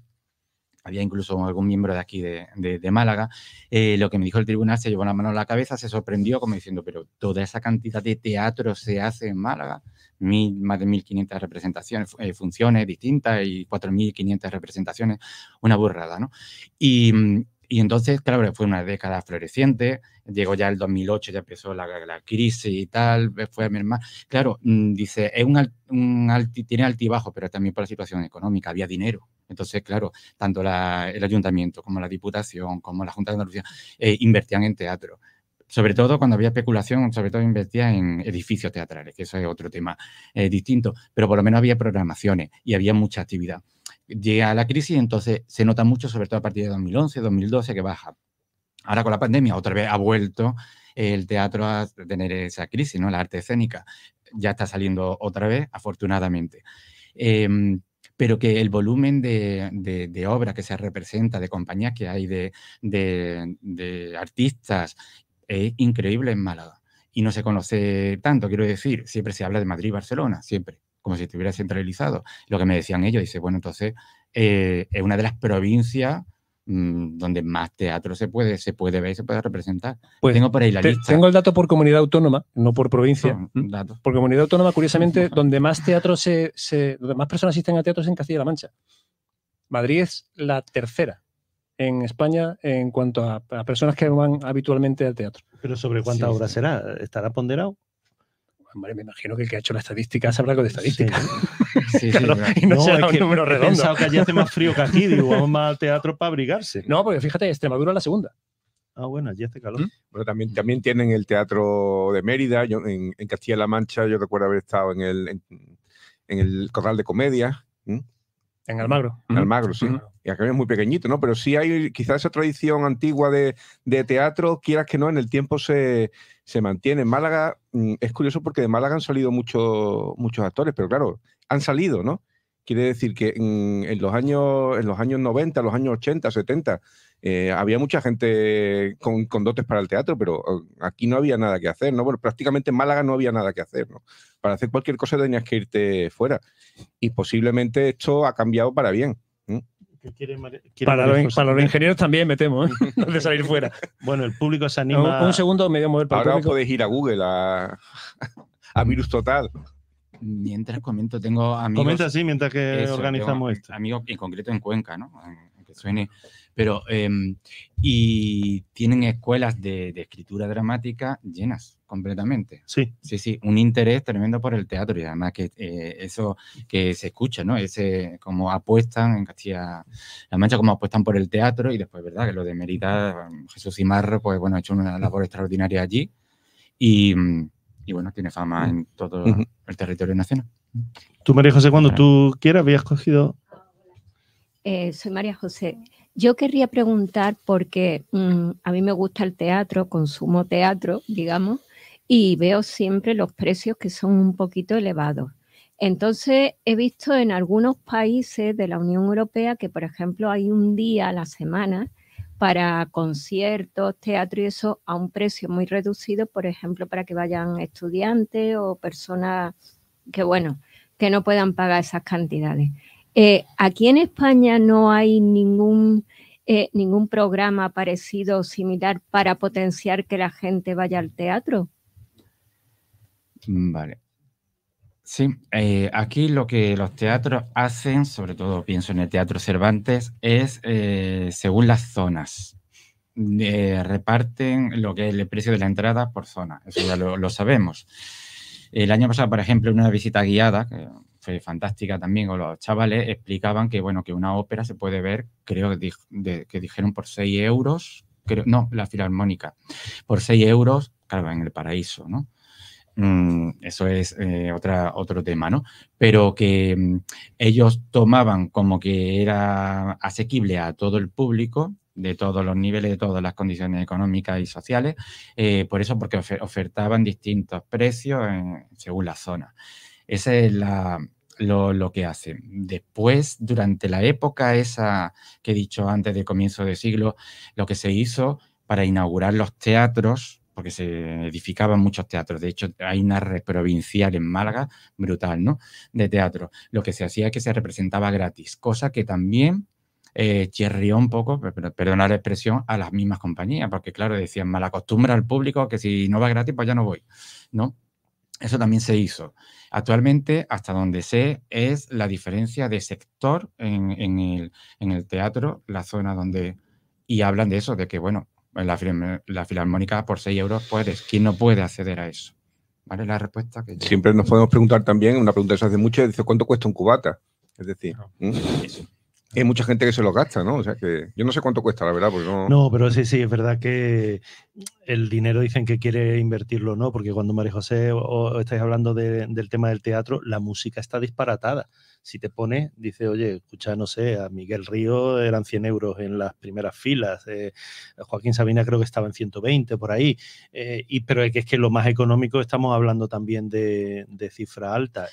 había incluso algún miembro de aquí de, de- Málaga, eh, lo que me dijo el tribunal se llevó la mano a la cabeza, se sorprendió como diciendo, pero toda esa cantidad de teatro se hace en Málaga, más de 1.500 representaciones, eh, funciones distintas y 4.500 representaciones, una burrada, ¿no? Y, mm, y entonces, claro, fue una década floreciente, llegó ya el 2008, ya empezó la, la crisis y tal, fue a mermar. Claro, mm, dice, es un alti- tiene altibajo, pero también por la situación económica, había dinero. Entonces, claro, tanto la- el ayuntamiento como la diputación, como la Junta de Andalucía, eh, invertían en teatro. Sobre todo cuando había especulación, sobre todo invertía en edificios teatrales, que eso es otro tema eh, distinto, pero por lo menos había programaciones y había mucha actividad. Llega la crisis, entonces se nota mucho, sobre todo a partir de 2011, 2012, que baja. Ahora con la pandemia otra vez ha vuelto el teatro a tener esa crisis, ¿no? La arte escénica ya está saliendo otra vez, afortunadamente. Em, pero que el volumen de, de, de que se representa, de compañías que hay, de, de, artistas, es increíble en Málaga. Y no se conoce tanto, quiero decir, siempre se habla de Madrid Barcelona, siempre, como si estuviera centralizado. Lo que me decían ellos, dice, bueno, entonces eh, es una de las provincias mm, donde más teatro se puede, se puede ver y se puede representar. Pues, Tengo por ahí la Te- lista. tengo el dato por comunidad autónoma, no por provincia. Son ¿m? datos. Por comunidad autónoma, curiosamente, donde más teatro se, se- donde más personas asisten a teatro es en Castilla-La Mancha. Madrid es la tercera en España en cuanto a, a personas que van habitualmente al teatro. Pero sobre cuántas Sí, obras sí. será, ¿estará ponderado? Me imagino que el que ha hecho la estadística sabrá algo de estadística. <laughs> Sí, sí, Claro, claro. y no, será es un que número he redondo. pensado que allí hace más frío que aquí, digo, <laughs> vamos más al teatro para abrigarse. No, porque fíjate, Extremadura es la segunda. Ah, bueno, allí hace calor. ¿Mm? Bueno, también, también tienen el Teatro de Mérida. Yo, en, en Castilla-La Mancha, yo recuerdo haber estado en el, en, en el Corral de Comedia. En Almagro. en Almagro, sí. Y acá es muy pequeñito, ¿no? Pero sí hay quizás esa tradición antigua de, de teatro, quieras que no, en el tiempo se, se mantiene. En Málaga mm, es curioso porque de Málaga han salido muchos muchos actores, pero claro, han salido, ¿no? Quiere decir que en, en los años en los años 90, los años 80, 70, eh, había mucha gente con, con dotes para el teatro, pero eh, aquí no había nada que hacer, ¿no? Bueno, prácticamente en Málaga no había nada que hacer, ¿no? Para hacer cualquier cosa tenías que irte fuera. Y posiblemente esto ha cambiado para bien. ¿Qué quiere Mari- quiere Para, los, José? para los ingenieros también me temo, ¿eh? <laughs> no de salir fuera. Bueno, el público se anima. un segundo me voy a mover para el Ahora os público. podéis ir a Google, a, <laughs> a Virus Total. Mientras comento, tengo amigos. Comenta así mientras que Eso, organizamos esto. Amigos en concreto en Cuenca, ¿no? En- Que suene. Pero, em, y tienen escuelas de, de escritura dramática llenas completamente. Sí, Sí, sí, un interés tremendo por el teatro y además que eh, eso que se escucha, ¿no? Ese como apuestan en Castilla-La Mancha, como apuestan por el teatro y después, ¿verdad? Que lo de Mérida, Jesús Imarro, pues bueno, ha hecho una labor extraordinaria allí y, mm, y bueno, tiene fama en todo el territorio nacional. tú, María José, cuando tú quieras, habías cogido. Eh, soy María José. Yo querría preguntar porque mm, a mí me gusta el teatro, consumo teatro, digamos, y veo siempre los precios que son un poquito elevados. Entonces, he visto en algunos países de la Unión Europea que, por ejemplo, hay un día a la semana para conciertos, teatro y eso a un precio muy reducido, por ejemplo, para que vayan estudiantes o personas que, bueno, que no puedan pagar esas cantidades. Eh, aquí en España no hay ningún, eh, ningún programa parecido o similar para potenciar que la gente vaya al teatro. Vale. Sí, eh, aquí lo que los teatros hacen, sobre todo pienso en el Teatro Cervantes, es según las zonas. reparten lo que es el precio de la entrada por zona, eso ya lo, lo sabemos. El año pasado, por ejemplo, en una visita guiada, fue fantástica también, con los chavales explicaban que, bueno, que una ópera se puede ver, creo que, dijeron por 6 euros, creo, no, la filarmónica, por 6 euros, claro, en el paraíso, ¿no? Mm, eso es eh, otro tema, ¿no? Pero que mm, ellos tomaban como que era asequible a todo el público, de todos los niveles, de todas las condiciones económicas y sociales, eh, por eso, porque ofertaban distintos precios según la zona. Ese es lo, que hacen. Después, durante la época esa que he dicho antes de comienzo de siglo, lo que se hizo para inaugurar los teatros, porque se edificaban muchos teatros. De hecho, hay una red provincial en Málaga brutal, ¿no? De teatro. Lo que se hacía es que se representaba gratis, cosa que también eh, chirrió un poco, perdona la expresión, a las mismas compañías, porque claro, decían, mal acostumbra al público que si no va gratis, pues ya no voy, ¿no? Eso también se hizo. Actualmente, hasta donde sé, es la diferencia de sector en, el, en el, teatro, la zona donde... Y hablan de eso, de que, bueno, la, la filarmónica por 6 euros puedes. ¿Quién no puede acceder a eso? ¿Vale? La respuesta que... Siempre nos podemos preguntar también, una pregunta que se hace mucho, dice, ¿cuánto cuesta un cubata? Es decir, eso. Hay mucha gente que se lo gasta, ¿no? O sea que yo no sé cuánto cuesta, la verdad, porque no. No, pero sí, sí, es verdad que el dinero dicen que quiere invertirlo, ¿no? Porque cuando María José o, estáis hablando del tema del teatro, la música está disparatada. Si te pones, dice, oye, escucha, no sé, a Miguel Río eran 100 euros en las primeras filas, eh, Joaquín Sabina creo que estaba en 120 por ahí, eh, y, pero es que, es que lo más económico estamos hablando también de, de cifra alta.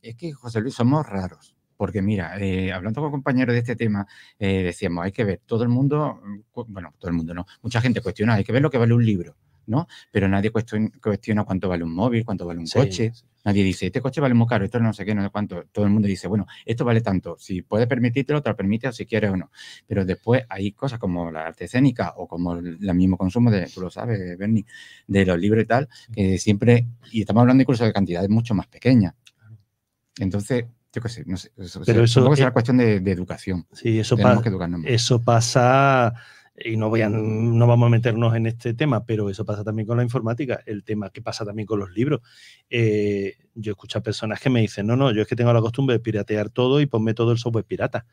es que, José Luis, somos raros porque mira, eh, hablando con compañeros de este tema, eh, decíamos, hay que ver, todo el mundo, mm, bueno, todo el mundo no, mucha gente cuestiona, hay que ver lo que vale un libro, ¿no? Pero nadie cuestiona cuánto vale un móvil, cuánto vale un coche. Nadie dice, este coche vale muy caro, esto no sé qué, no sé cuánto. Todo el mundo dice, bueno, esto vale tanto. Si puedes permitírtelo, te lo permite o si quieres o no. Pero después hay cosas como la arte escénica o como el, mismo consumo de, tú lo sabes, Bernie, de los libros y tal, que siempre, y estamos hablando incluso de cantidades mucho más pequeñas. Entonces, no sé. Pero eso es la cuestión de, educación. Sí, eso, eso pasa, y no, voy a, no vamos a meternos en este tema, pero eso pasa también con la informática, el tema que pasa también con los libros. Eh, yo escucho a personas que me dicen, no, no, yo es que tengo la costumbre de piratear todo y ponme todo el software pirata.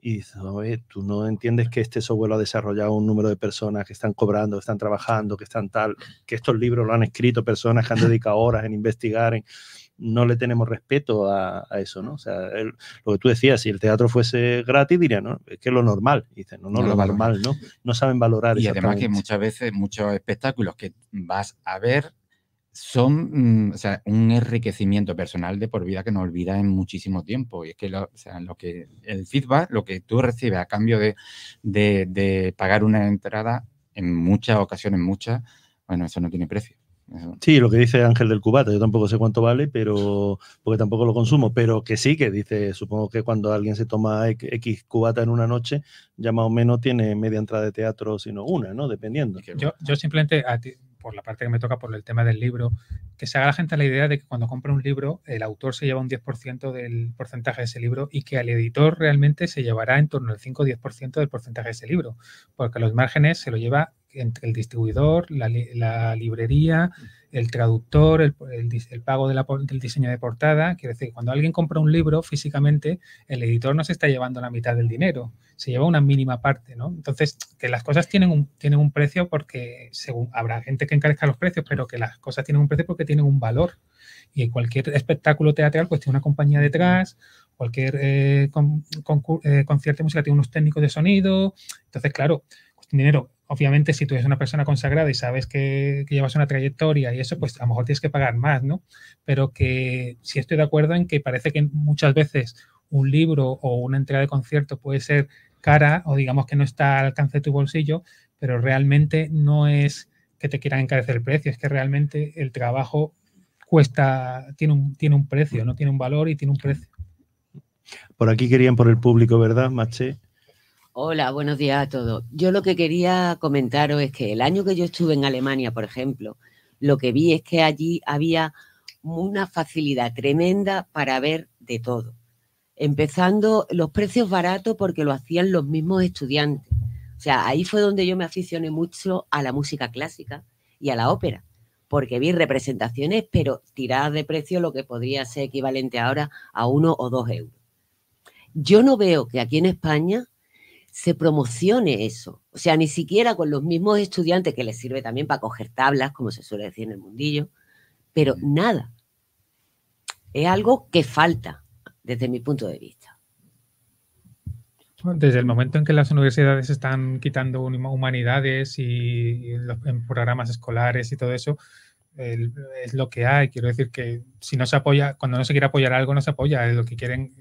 Y oye, tú no entiendes que este software lo ha desarrollado un número de personas que están cobrando, que están trabajando, que están tal, que estos libros lo han escrito personas que han dedicado horas en investigar, en no le tenemos respeto a, eso, ¿no? O sea, lo que tú decías, si el teatro fuese gratis, diría, no, es que es lo normal. dicen, no, no, lo, normal, ¿no? No saben valorar. Y además que muchas veces muchos espectáculos que vas a ver son mm, o sea, un enriquecimiento personal de por vida que no olvidas en muchísimo tiempo. Y es que, lo, o sea, lo que el feedback, lo que tú recibes a cambio de, de pagar una entrada, en muchas ocasiones, muchas, bueno, eso no tiene precio. Sí, lo que dice Ángel del Cubata, yo tampoco sé cuánto vale, pero porque tampoco lo consumo, pero que sí, que dice, supongo que cuando alguien se toma X cubata en una noche, ya más o menos tiene media entrada de teatro, sino una, ¿no? Dependiendo. Yo, yo simplemente, por la parte que me toca por el tema del libro, que se haga la gente la idea de que cuando compra un libro, el autor se lleva un 10% del porcentaje de ese libro y que al editor realmente se llevará en torno al 5 o 10% del porcentaje de ese libro, porque los márgenes se lo lleva entre el distribuidor, la, librería, el traductor, el, pago del diseño de portada. Quiere decir, cuando alguien compra un libro físicamente, el editor no se está llevando la mitad del dinero, se lleva una mínima parte, ¿no? Entonces, que las cosas tienen un, tienen un precio porque según habrá gente que encarezca los precios, pero que las cosas tienen un precio porque tienen un valor. Y cualquier espectáculo teatral pues tiene una compañía detrás, cualquier eh, eh, concierto de música tiene unos técnicos de sonido. Entonces, claro, dinero obviamente, si tú eres una persona consagrada y sabes que, llevas una trayectoria y eso, pues a lo mejor tienes que pagar más, ¿no? Pero que sí estoy de acuerdo en que parece que muchas veces un libro o una entrega de concierto puede ser cara o digamos que no está al alcance de tu bolsillo, pero realmente no es que te quieran encarecer el precio, es que realmente el trabajo cuesta, tiene un, tiene un precio, no tiene un valor y tiene un precio. Por aquí querían por el público, ¿verdad, Maché? Hola, buenos días a todos. Yo lo que quería comentaros es que el año que yo estuve en Alemania, por ejemplo, lo que vi es que allí había una facilidad tremenda para ver de todo. Empezando los precios baratos porque lo hacían los mismos estudiantes. O sea, ahí fue donde yo me aficioné mucho a la música clásica y a la ópera, porque vi representaciones, pero tiradas de precio lo que podría ser equivalente ahora a uno o dos euros. Yo no veo que aquí en España se promocione eso. O sea, ni siquiera con los mismos estudiantes que les sirve también para coger tablas, como se suele decir en el mundillo, pero nada. Es algo que falta desde mi punto de vista. Desde el momento en que las universidades están quitando humanidades y, en programas escolares y todo eso, es lo que hay. Quiero decir que si no se apoya, cuando no se quiere apoyar algo, no se apoya. Es lo que quieren,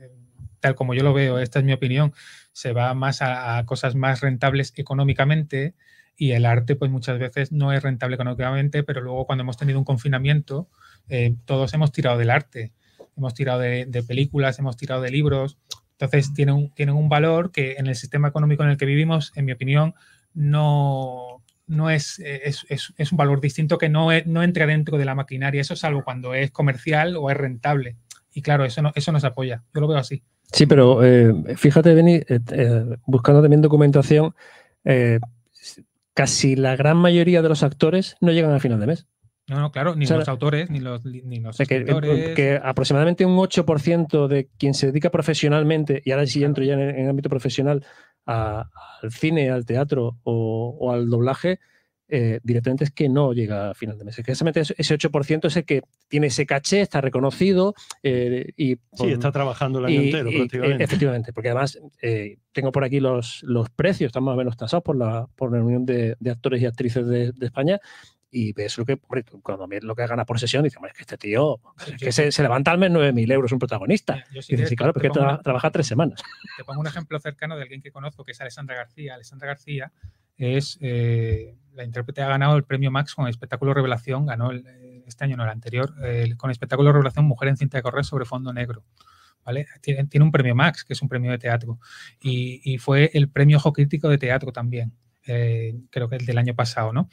tal como yo lo veo, esta es mi opinión, se va más a, cosas más rentables económicamente y el arte, pues muchas veces no es rentable económicamente, pero luego cuando hemos tenido un confinamiento, eh, todos hemos tirado del arte. Hemos tirado de, películas, hemos tirado de libros, entonces, tienen un, tienen un valor que en el sistema económico en el que vivimos, en mi opinión, no, no es, es, es, un valor distinto que no, no entra dentro de la maquinaria. Eso salvo cuando es comercial o es rentable. Y claro, eso, no, eso nos apoya. Yo lo veo así. Sí, pero eh, fíjate, Beni, eh, eh, buscando también documentación, casi la gran mayoría de los actores no llegan al final de mes. No, no, claro, ni los autores, ni los, ni los que, que, aproximadamente un 8% de quien se dedica profesionalmente, y ahora sí entro ya en, el ámbito profesional, al cine, al teatro o, al doblaje, eh, directamente es que no llega a final de mes. Es que ese 8% es el que tiene ese caché, está reconocido eh, y... sí, está trabajando el año entero, prácticamente. Efectivamente, porque además tengo por aquí los, los precios, están más o menos tasados por la, por la Unión de, Actores y Actrices de, de España y ves lo que, cuando lo que gana por sesión, dices, es que este tío, que se, levanta al mes 9.000 euros un protagonista. y dices, claro, porque trabaja tres semanas. Te pongo un ejemplo cercano de alguien que conozco, que es Alessandra García. Alessandra García es, eh, la intérprete ha ganado el premio Max con el espectáculo Revelación, ganó este año, no el anterior, con el espectáculo Revelación Mujer en cinta de correr sobre fondo negro. ¿Vale? Tiene, tiene, un premio Max, que es un premio de teatro, y, y fue el premio Ojo Crítico de Teatro también. Eh, creo que el del año pasado, ¿no?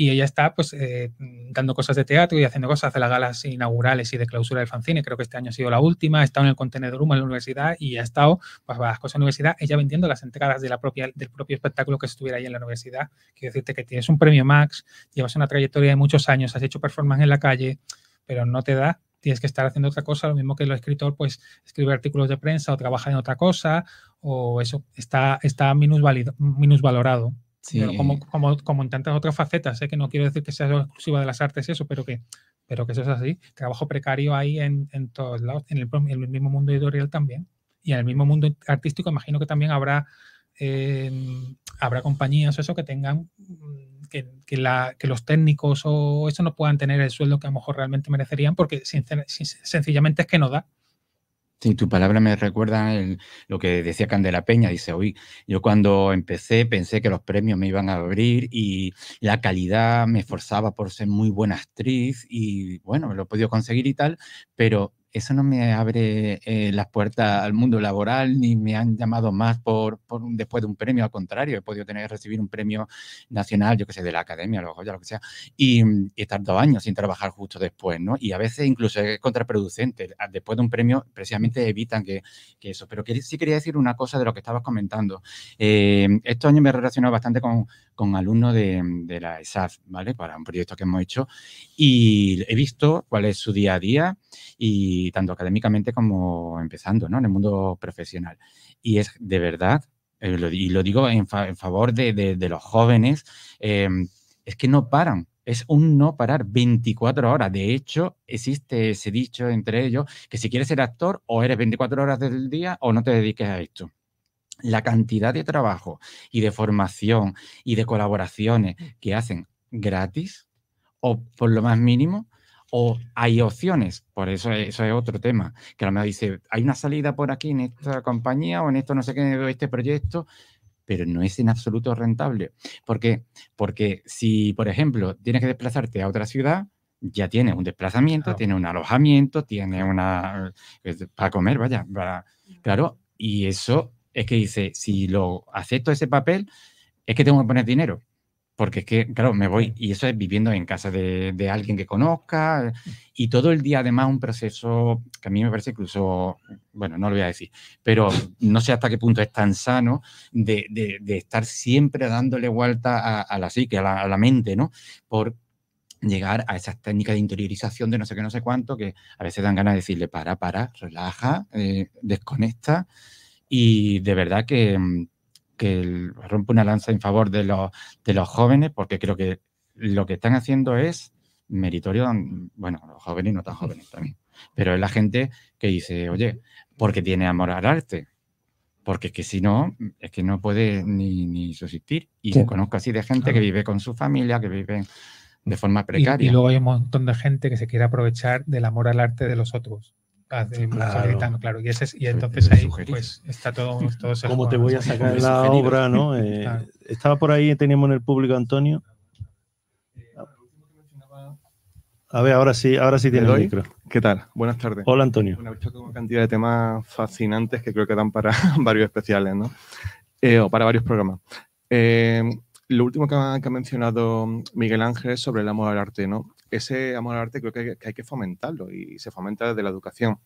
Y ella está pues eh, dando cosas de teatro y haciendo cosas, hace las galas inaugurales y de clausura del fanzine, creo que este año ha sido la última, ha estado en el contenedor humo en la universidad y ha estado pues las cosas de la universidad, ella vendiendo las entradas de la propia, del propio espectáculo que estuviera ahí en la universidad. Quiero decirte que tienes un premio Max, llevas una trayectoria de muchos años, has hecho performance en la calle, pero no te da tienes que estar haciendo otra cosa, lo mismo que el escritor, pues escribe artículos de prensa o trabaja en otra cosa, o eso está, está minusvalorado. Pero como, como, como, en tantas otras facetas, ¿eh? que no quiero decir que sea exclusiva de las artes eso, pero que, pero que eso es así. Trabajo precario ahí en, en todos lados, en el, mismo mundo editorial también. Y en el mismo mundo artístico imagino que también habrá, eh, habrá compañías eso que tengan, mm, que, que, los técnicos o eso no puedan tener el sueldo que a lo mejor realmente merecerían porque sencillamente es que no da. Sí, tu palabra me recuerda lo que decía Candela Peña. Dice, hoy yo cuando empecé pensé que los premios me iban a abrir y la calidad me esforzaba por ser muy buena actriz y bueno, lo he podido conseguir y tal, pero eso no me abre eh, las puertas al mundo laboral ni me han llamado más por, por, después de un premio, al contrario, he podido tener recibir un premio nacional, yo que sé, de la academia, lo, lo que sea, y, estar dos años sin trabajar justo después, ¿no? Y a veces incluso es contraproducente. Después de un premio, precisamente evitan que, que eso. Pero que, sí quería decir una cosa de lo que estabas comentando. Eh, estos años me he relacionado bastante con, con alumnos de, de la ESAF, ¿vale? Para un proyecto que hemos hecho y he visto cuál es su día a día y tanto académicamente como empezando, ¿no? En el mundo profesional. Y es de verdad, eh, y lo digo en, favor de, los jóvenes, em, es que no paran. Es un no parar 24 horas. De hecho, existe ese dicho entre ellos que si quieres ser actor, o eres 24 horas del día o no te dediques a esto. la cantidad de trabajo y de formación y de colaboraciones que hacen gratis o por lo más mínimo, o hay opciones, por eso eso es otro tema, que a lo mejor dice, hay una salida por aquí en esta compañía o en esto no sé qué, este proyecto, pero no es en absoluto rentable. ¿Por qué? Porque si, por ejemplo, tienes que desplazarte a otra ciudad, ya tienes un desplazamiento, Claro. tienes un alojamiento, tienes una... para comer, vaya, para- claro, y eso es que dice, si lo acepto ese papel, es que tengo que poner dinero. Porque es que, claro, me voy y eso es viviendo en casa de, de alguien que conozca y todo el día además un proceso que a mí me parece incluso, bueno, no lo voy a decir, pero no sé hasta qué punto es tan sano de, de- de estar siempre dándole vuelta a, a la psique, a la, a la mente, ¿no? Por llegar a esas técnicas de interiorización de no sé qué, no sé cuánto, que a veces dan ganas de decirle, para, para, relaja, eh, desconecta y de verdad que, mm, que rompe una lanza en favor de los, de los jóvenes porque creo que lo que están haciendo es meritorio, mm, bueno, los jóvenes y no tan jóvenes también, pero es la gente que dice, oye, porque tiene amor al arte. Porque es que si no, es que no puede ni, ni subsistir. Y Sí. conozco así de gente que vive con su familia, que vive de forma Y, precaria. y luego hay un montón de gente que se quiere aprovechar del amor al arte de los otros. Hace- Claro. facilitando, claro. Y, ese entonces ahí pues está todo, todo se ¿Cómo te voy a sacar la sugerido. obra, no? <laughs> Eh, Claro. Estaba por ahí, teníamos en el público Antonio. A ver, ahora sí, ahora sí ¿Le tiene el micro. ¿Qué tal? Buenas tardes. Hola, Antonio. Bueno, he visto una cantidad de temas fascinantes que creo que dan para <laughs> varios especiales, ¿no? Eh, o para varios programas. Eh, lo último que ha, que ha mencionado Miguel Ángel es sobre el amor al arte, ¿no? Ese amor al arte creo que hay, que fomentarlo y se fomenta desde la educación.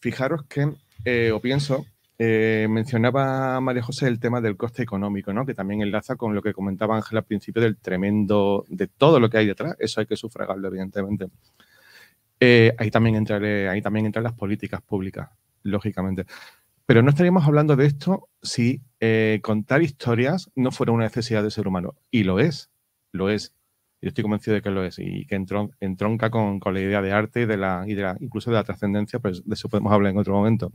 Fijaros que, eh, o pienso, eh, mencionaba María José el tema del coste económico, ¿no? Que también enlaza con lo que comentaba Ángel al principio del tremendo, de todo lo que hay detrás. Eso hay que sufragarlo, evidentemente. Eh, ahí, también entraré, ahí también entran las políticas públicas, lógicamente. Pero no estaríamos hablando de esto si contar historias no fuera una necesidad del ser humano. Y lo es, lo es. Yo estoy convencido de que lo es y que entron- entronca con, con la idea de arte y de la, incluso de la trascendencia, pues de eso podemos hablar en otro momento.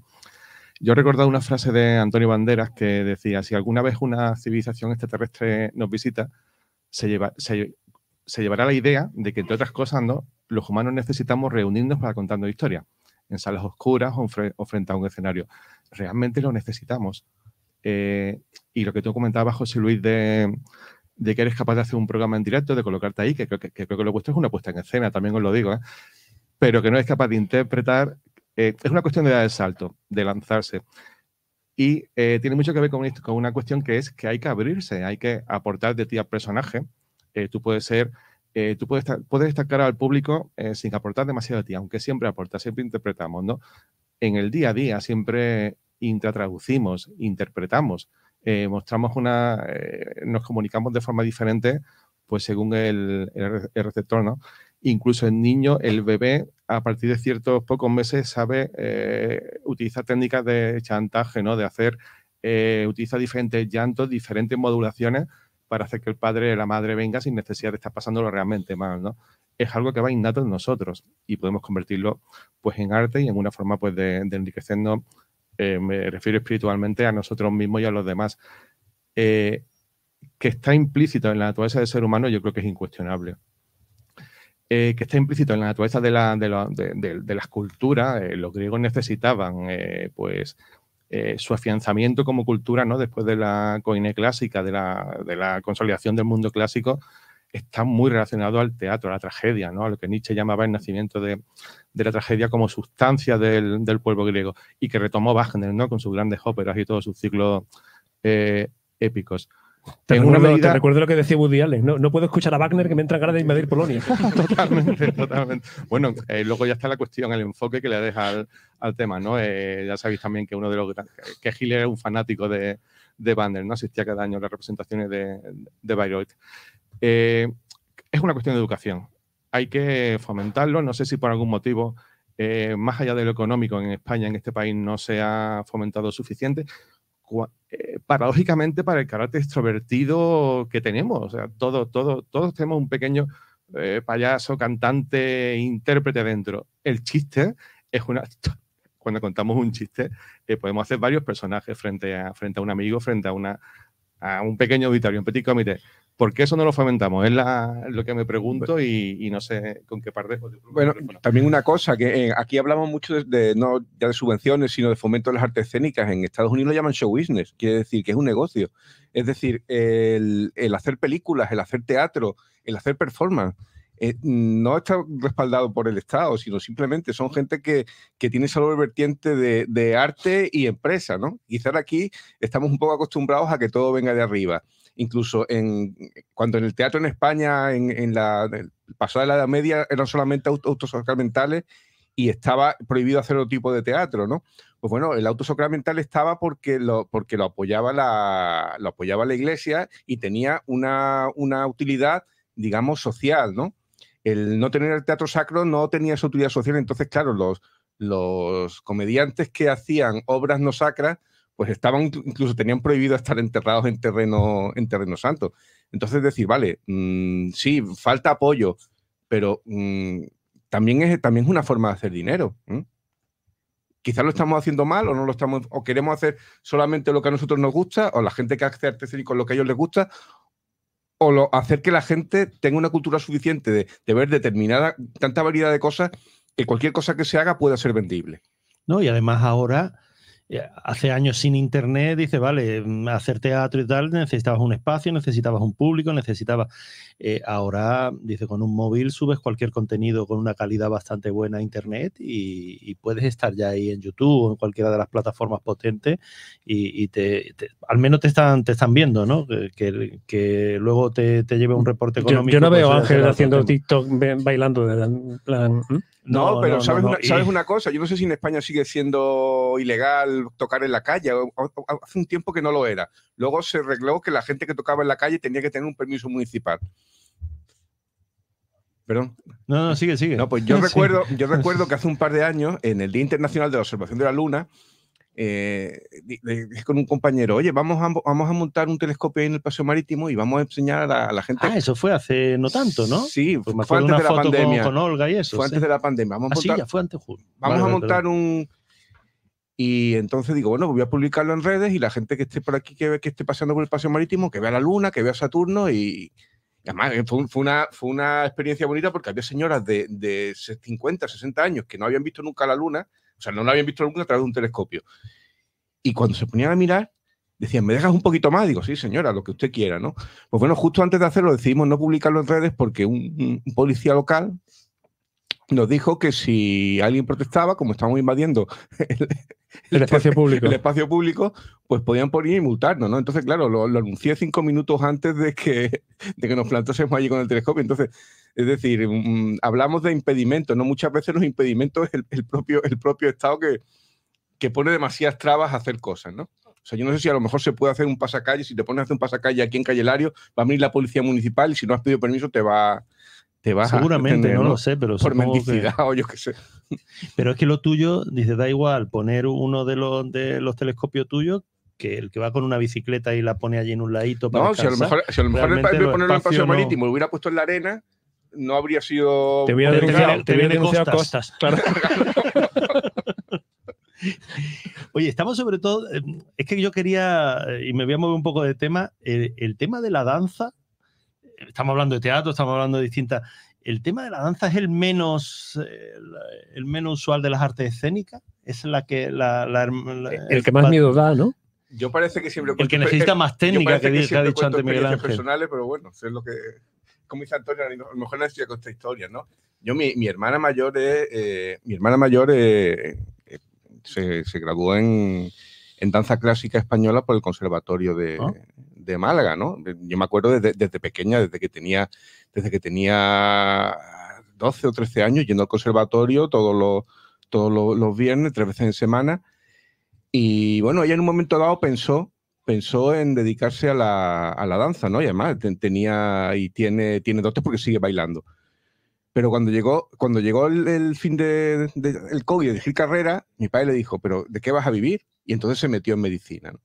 Yo he recordado una frase de Antonio Banderas que decía, si alguna vez una civilización extraterrestre nos visita, se, lleva, se, llevará la idea de que, entre otras cosas, ¿no? los humanos necesitamos reunirnos para contarnos historias, en salas oscuras o frente a un escenario. Realmente lo necesitamos. Eh, y lo que tú comentabas, José Luis, de, de que eres capaz de hacer un programa en directo, de colocarte ahí, que creo que, que creo que lo vuestro es una puesta en escena, también os lo digo, ¿eh? pero que no es capaz de interpretar, eh, es una cuestión de dar el salto, de lanzarse. Y eh, tiene mucho que ver con, con una cuestión que es que hay que abrirse, hay que aportar de ti al personaje. Tú puedes ser, tú puedes, puedes destacar al público sin aportar demasiado de ti, aunque siempre aporta, siempre interpretamos, ¿no? En el día a día siempre intratraducimos, interpretamos, eh, mostramos una, eh, nos comunicamos de forma diferente, pues según el, el el receptor, ¿no? Incluso el niño, el bebé, a partir de ciertos pocos meses sabe eh, utilizar técnicas de chantaje, ¿no? De hacer, eh, utiliza diferentes llantos, diferentes modulaciones para hacer que el padre o la madre venga sin necesidad de estar pasándolo realmente mal, ¿no? Es algo que va innato en nosotros y podemos convertirlo pues en arte y en una forma pues de, de enriquecernos, eh, me refiero espiritualmente a nosotros mismos y a los demás. Eh, que está implícito en la naturaleza del ser humano, yo creo que es incuestionable. Eh, que está implícito en la naturaleza de, la, de, la- de- de- de las culturas, los griegos necesitaban pues su afianzamiento como cultura, ¿no? Después de la coine clásica, de la, de la consolidación del mundo clásico, está muy relacionado al teatro, a la tragedia, ¿no? A lo que Nietzsche llamaba el nacimiento de, de la tragedia como sustancia del, del pueblo griego y que retomó Wagner, ¿no? Con sus grandes óperas y todos sus ciclos eh, épicos. Te En una recuerdo, te medida- recuerdo lo que decía Woody Allen. No, no puedo escuchar a Wagner que me entra ganas de invadir Polonia. <laughs> totalmente, totalmente. Bueno, eh, luego ya está la cuestión, el enfoque que le deja al, al tema, ¿no? Eh, ya sabéis también que uno de los que Hitler era un fanático de, de Wagner, ¿no? Asistía cada año a las representaciones de, de Bayreuth. Es una cuestión de educación. Hay que fomentarlo. No sé si por algún motivo, eh, más allá de lo económico, en España, en este país, no se ha fomentado suficiente. Eh, paradójicamente, para el carácter extrovertido que tenemos. O sea, todo, todo, todos tenemos un pequeño eh, payaso, cantante, intérprete dentro. El chiste es una. cuando contamos un chiste, eh, podemos hacer varios personajes frente a, frente a un amigo, frente a, una, a un pequeño auditorio, un petit comité. ¿Por qué eso no lo fomentamos? Es la- lo que me pregunto y, y no sé con qué parte. Bueno, también una cosa, que eh, aquí hablamos mucho de, de- no ya de subvenciones, sino de fomento de las artes escénicas. En Estados Unidos lo llaman show business, quiere decir que es un negocio. Es decir, el, el hacer películas, el hacer teatro, el hacer performance, eh, no está respaldado por el Estado, sino simplemente son gente que, que tiene doble vertiente de, de arte y empresa, ¿no? Quizás aquí estamos un poco acostumbrados a que todo venga de arriba. Incluso en, cuando en el teatro en España, en, la en el pasado de la Edad Media, eran solamente autos sacramentales y estaba prohibido hacer otro tipo de teatro, ¿no? Pues bueno, el auto sacramental estaba porque lo, porque lo, apoyaba, la, lo apoyaba la iglesia y tenía una, una utilidad, digamos, social, ¿no? El no tener el teatro sacro no tenía esa utilidad social, entonces, claro, los, los comediantes que hacían obras no sacras, pues estaban, incluso tenían prohibido estar enterrados en terreno, en terreno santo. Entonces decir, vale, mm, sí, falta apoyo, pero mm, también, es, también es una forma de hacer dinero. ¿m? Quizás lo estamos haciendo mal o no lo estamos, o queremos hacer solamente lo que a nosotros nos gusta, o la gente que hace arte escénico lo que a ellos les gusta, o hacer que la gente tenga una cultura suficiente de, de ver determinada, tanta variedad de cosas, que cualquier cosa que se haga pueda ser vendible. ¿no? Y además ahora, hace años sin internet, dice, vale, mm, hacer teatro y tal, necesitabas un espacio, necesitabas un público, necesitabas... eh, ahora, dice, con un móvil subes cualquier contenido con una calidad bastante buena a internet y, y puedes estar ya ahí en YouTube o en cualquiera de las plataformas potentes y, y te, te- al menos te están, te están viendo, ¿no? Que, que- que luego te, te lleve un reporte Yo, económico. yo no pues veo a ya Ángel haciendo. TikTok bailando. De, No, pero ¿sabes, no, una, ¿sabes una cosa? Yo no sé si en España sigue siendo ilegal tocar en la calle. Hace un tiempo que no lo era. Luego se arregló que la gente que tocaba en la calle tenía que tener un permiso municipal. Perdón. No, no, sigue, sigue. No, pues yo <laughs> recuerdo, yo recuerdo que hace un par de años, en el Día Internacional de la Observación de la Luna, eh, con un compañero, oye, vamos a, vamos a montar un telescopio ahí en el paseo marítimo y vamos a enseñar a la, a la gente. Ah, eso fue hace no tanto, ¿no? Sí, Pues fue antes de una la foto con- pandemia. Con, Olga y eso. fue sí. antes de la pandemia. Vamos a Ah, sí, montar, ya fue antes. vamos Vale, a montar un... Y entonces digo, bueno, voy a publicarlo en redes y la gente que esté por aquí, que, que esté paseando por el paseo marítimo, que vea la luna, que vea Saturno y... además, eh, fue una, fue una experiencia bonita porque había señoras de, de 50, 60 años que no habían visto nunca la luna, o sea, no la habían visto nunca a través de un telescopio. Y cuando se ponían a mirar, decían, ¿me dejas un poquito más? Digo, sí, señora, lo que usted quiera, ¿no? Pues bueno, justo antes de hacerlo decidimos no publicarlo en redes porque un, un policía local nos dijo que si alguien protestaba, como estábamos invadiendo <laughs> <laughs> El espacio <laughs> público. el espacio público, pues podían por ir y multarnos, ¿no? Entonces, claro, lo, lo anuncié cinco minutos antes de que, <laughs> de que nos plantásemos allí con el telescopio. Entonces, es decir, mm, hablamos de impedimentos, ¿no? Muchas veces los impedimentos es el, el propio, el propio Estado que, que pone demasiadas trabas a hacer cosas, ¿no? O sea, yo no sé si a lo mejor se puede hacer un pasacalle, si te pones a hacer un pasacalle aquí en Calle Lario, va a venir la policía municipal y si no has pedido permiso te va, te vas a Seguramente, no lo sé, pero Por que- mendicidad o yo qué sé. Pero es que lo tuyo, dice, da igual poner uno de los, de los telescopios tuyos que el que va con una bicicleta y la pone allí en un ladito para No, si a lo mejor, si a lo mejor ponerlo en paseo no- marítimo lo hubiera puesto en la arena, no habría sido. Te hubiera Te denunciado, te hubiera denunciado costas. costas. Claro. <laughs> Oye, estamos sobre todo, eh, es que yo quería, eh, y me voy a mover un poco de tema, el, el tema de la danza, estamos hablando de teatro, estamos hablando de distintas, el tema de la danza es el menos, eh, el, el menos usual de las artes escénicas, es la que, la, la- la- El que más miedo da, ¿no? Yo parece que siempre. el que necesita más técnica que, ha dicho antes Miguel Ángel. personales, pero bueno, sé lo que. Como dice Antonio, a lo mejor necesito con esta historia, ¿no? Yo, mi, mi hermana mayor, es, eh, mi hermana mayor eh, eh, se, se graduó en, en danza clásica española por el Conservatorio de, Ah. de Málaga, ¿no? Yo me acuerdo desde, desde pequeña, desde que tenía, desde que tenía 12 o 13 años, yendo al conservatorio todos los, todos los, los viernes, tres veces en semana. Y bueno, ella en un momento dado pensó, pensó en dedicarse a la, a la danza, ¿no? Y además te- tenía y tiene, tiene dotes porque sigue bailando. Pero cuando llegó, cuando llegó el, el fin del de, el COVID de elegir carrera, mi padre le dijo, ¿pero de qué vas a vivir? Y entonces se metió en medicina. ¿no?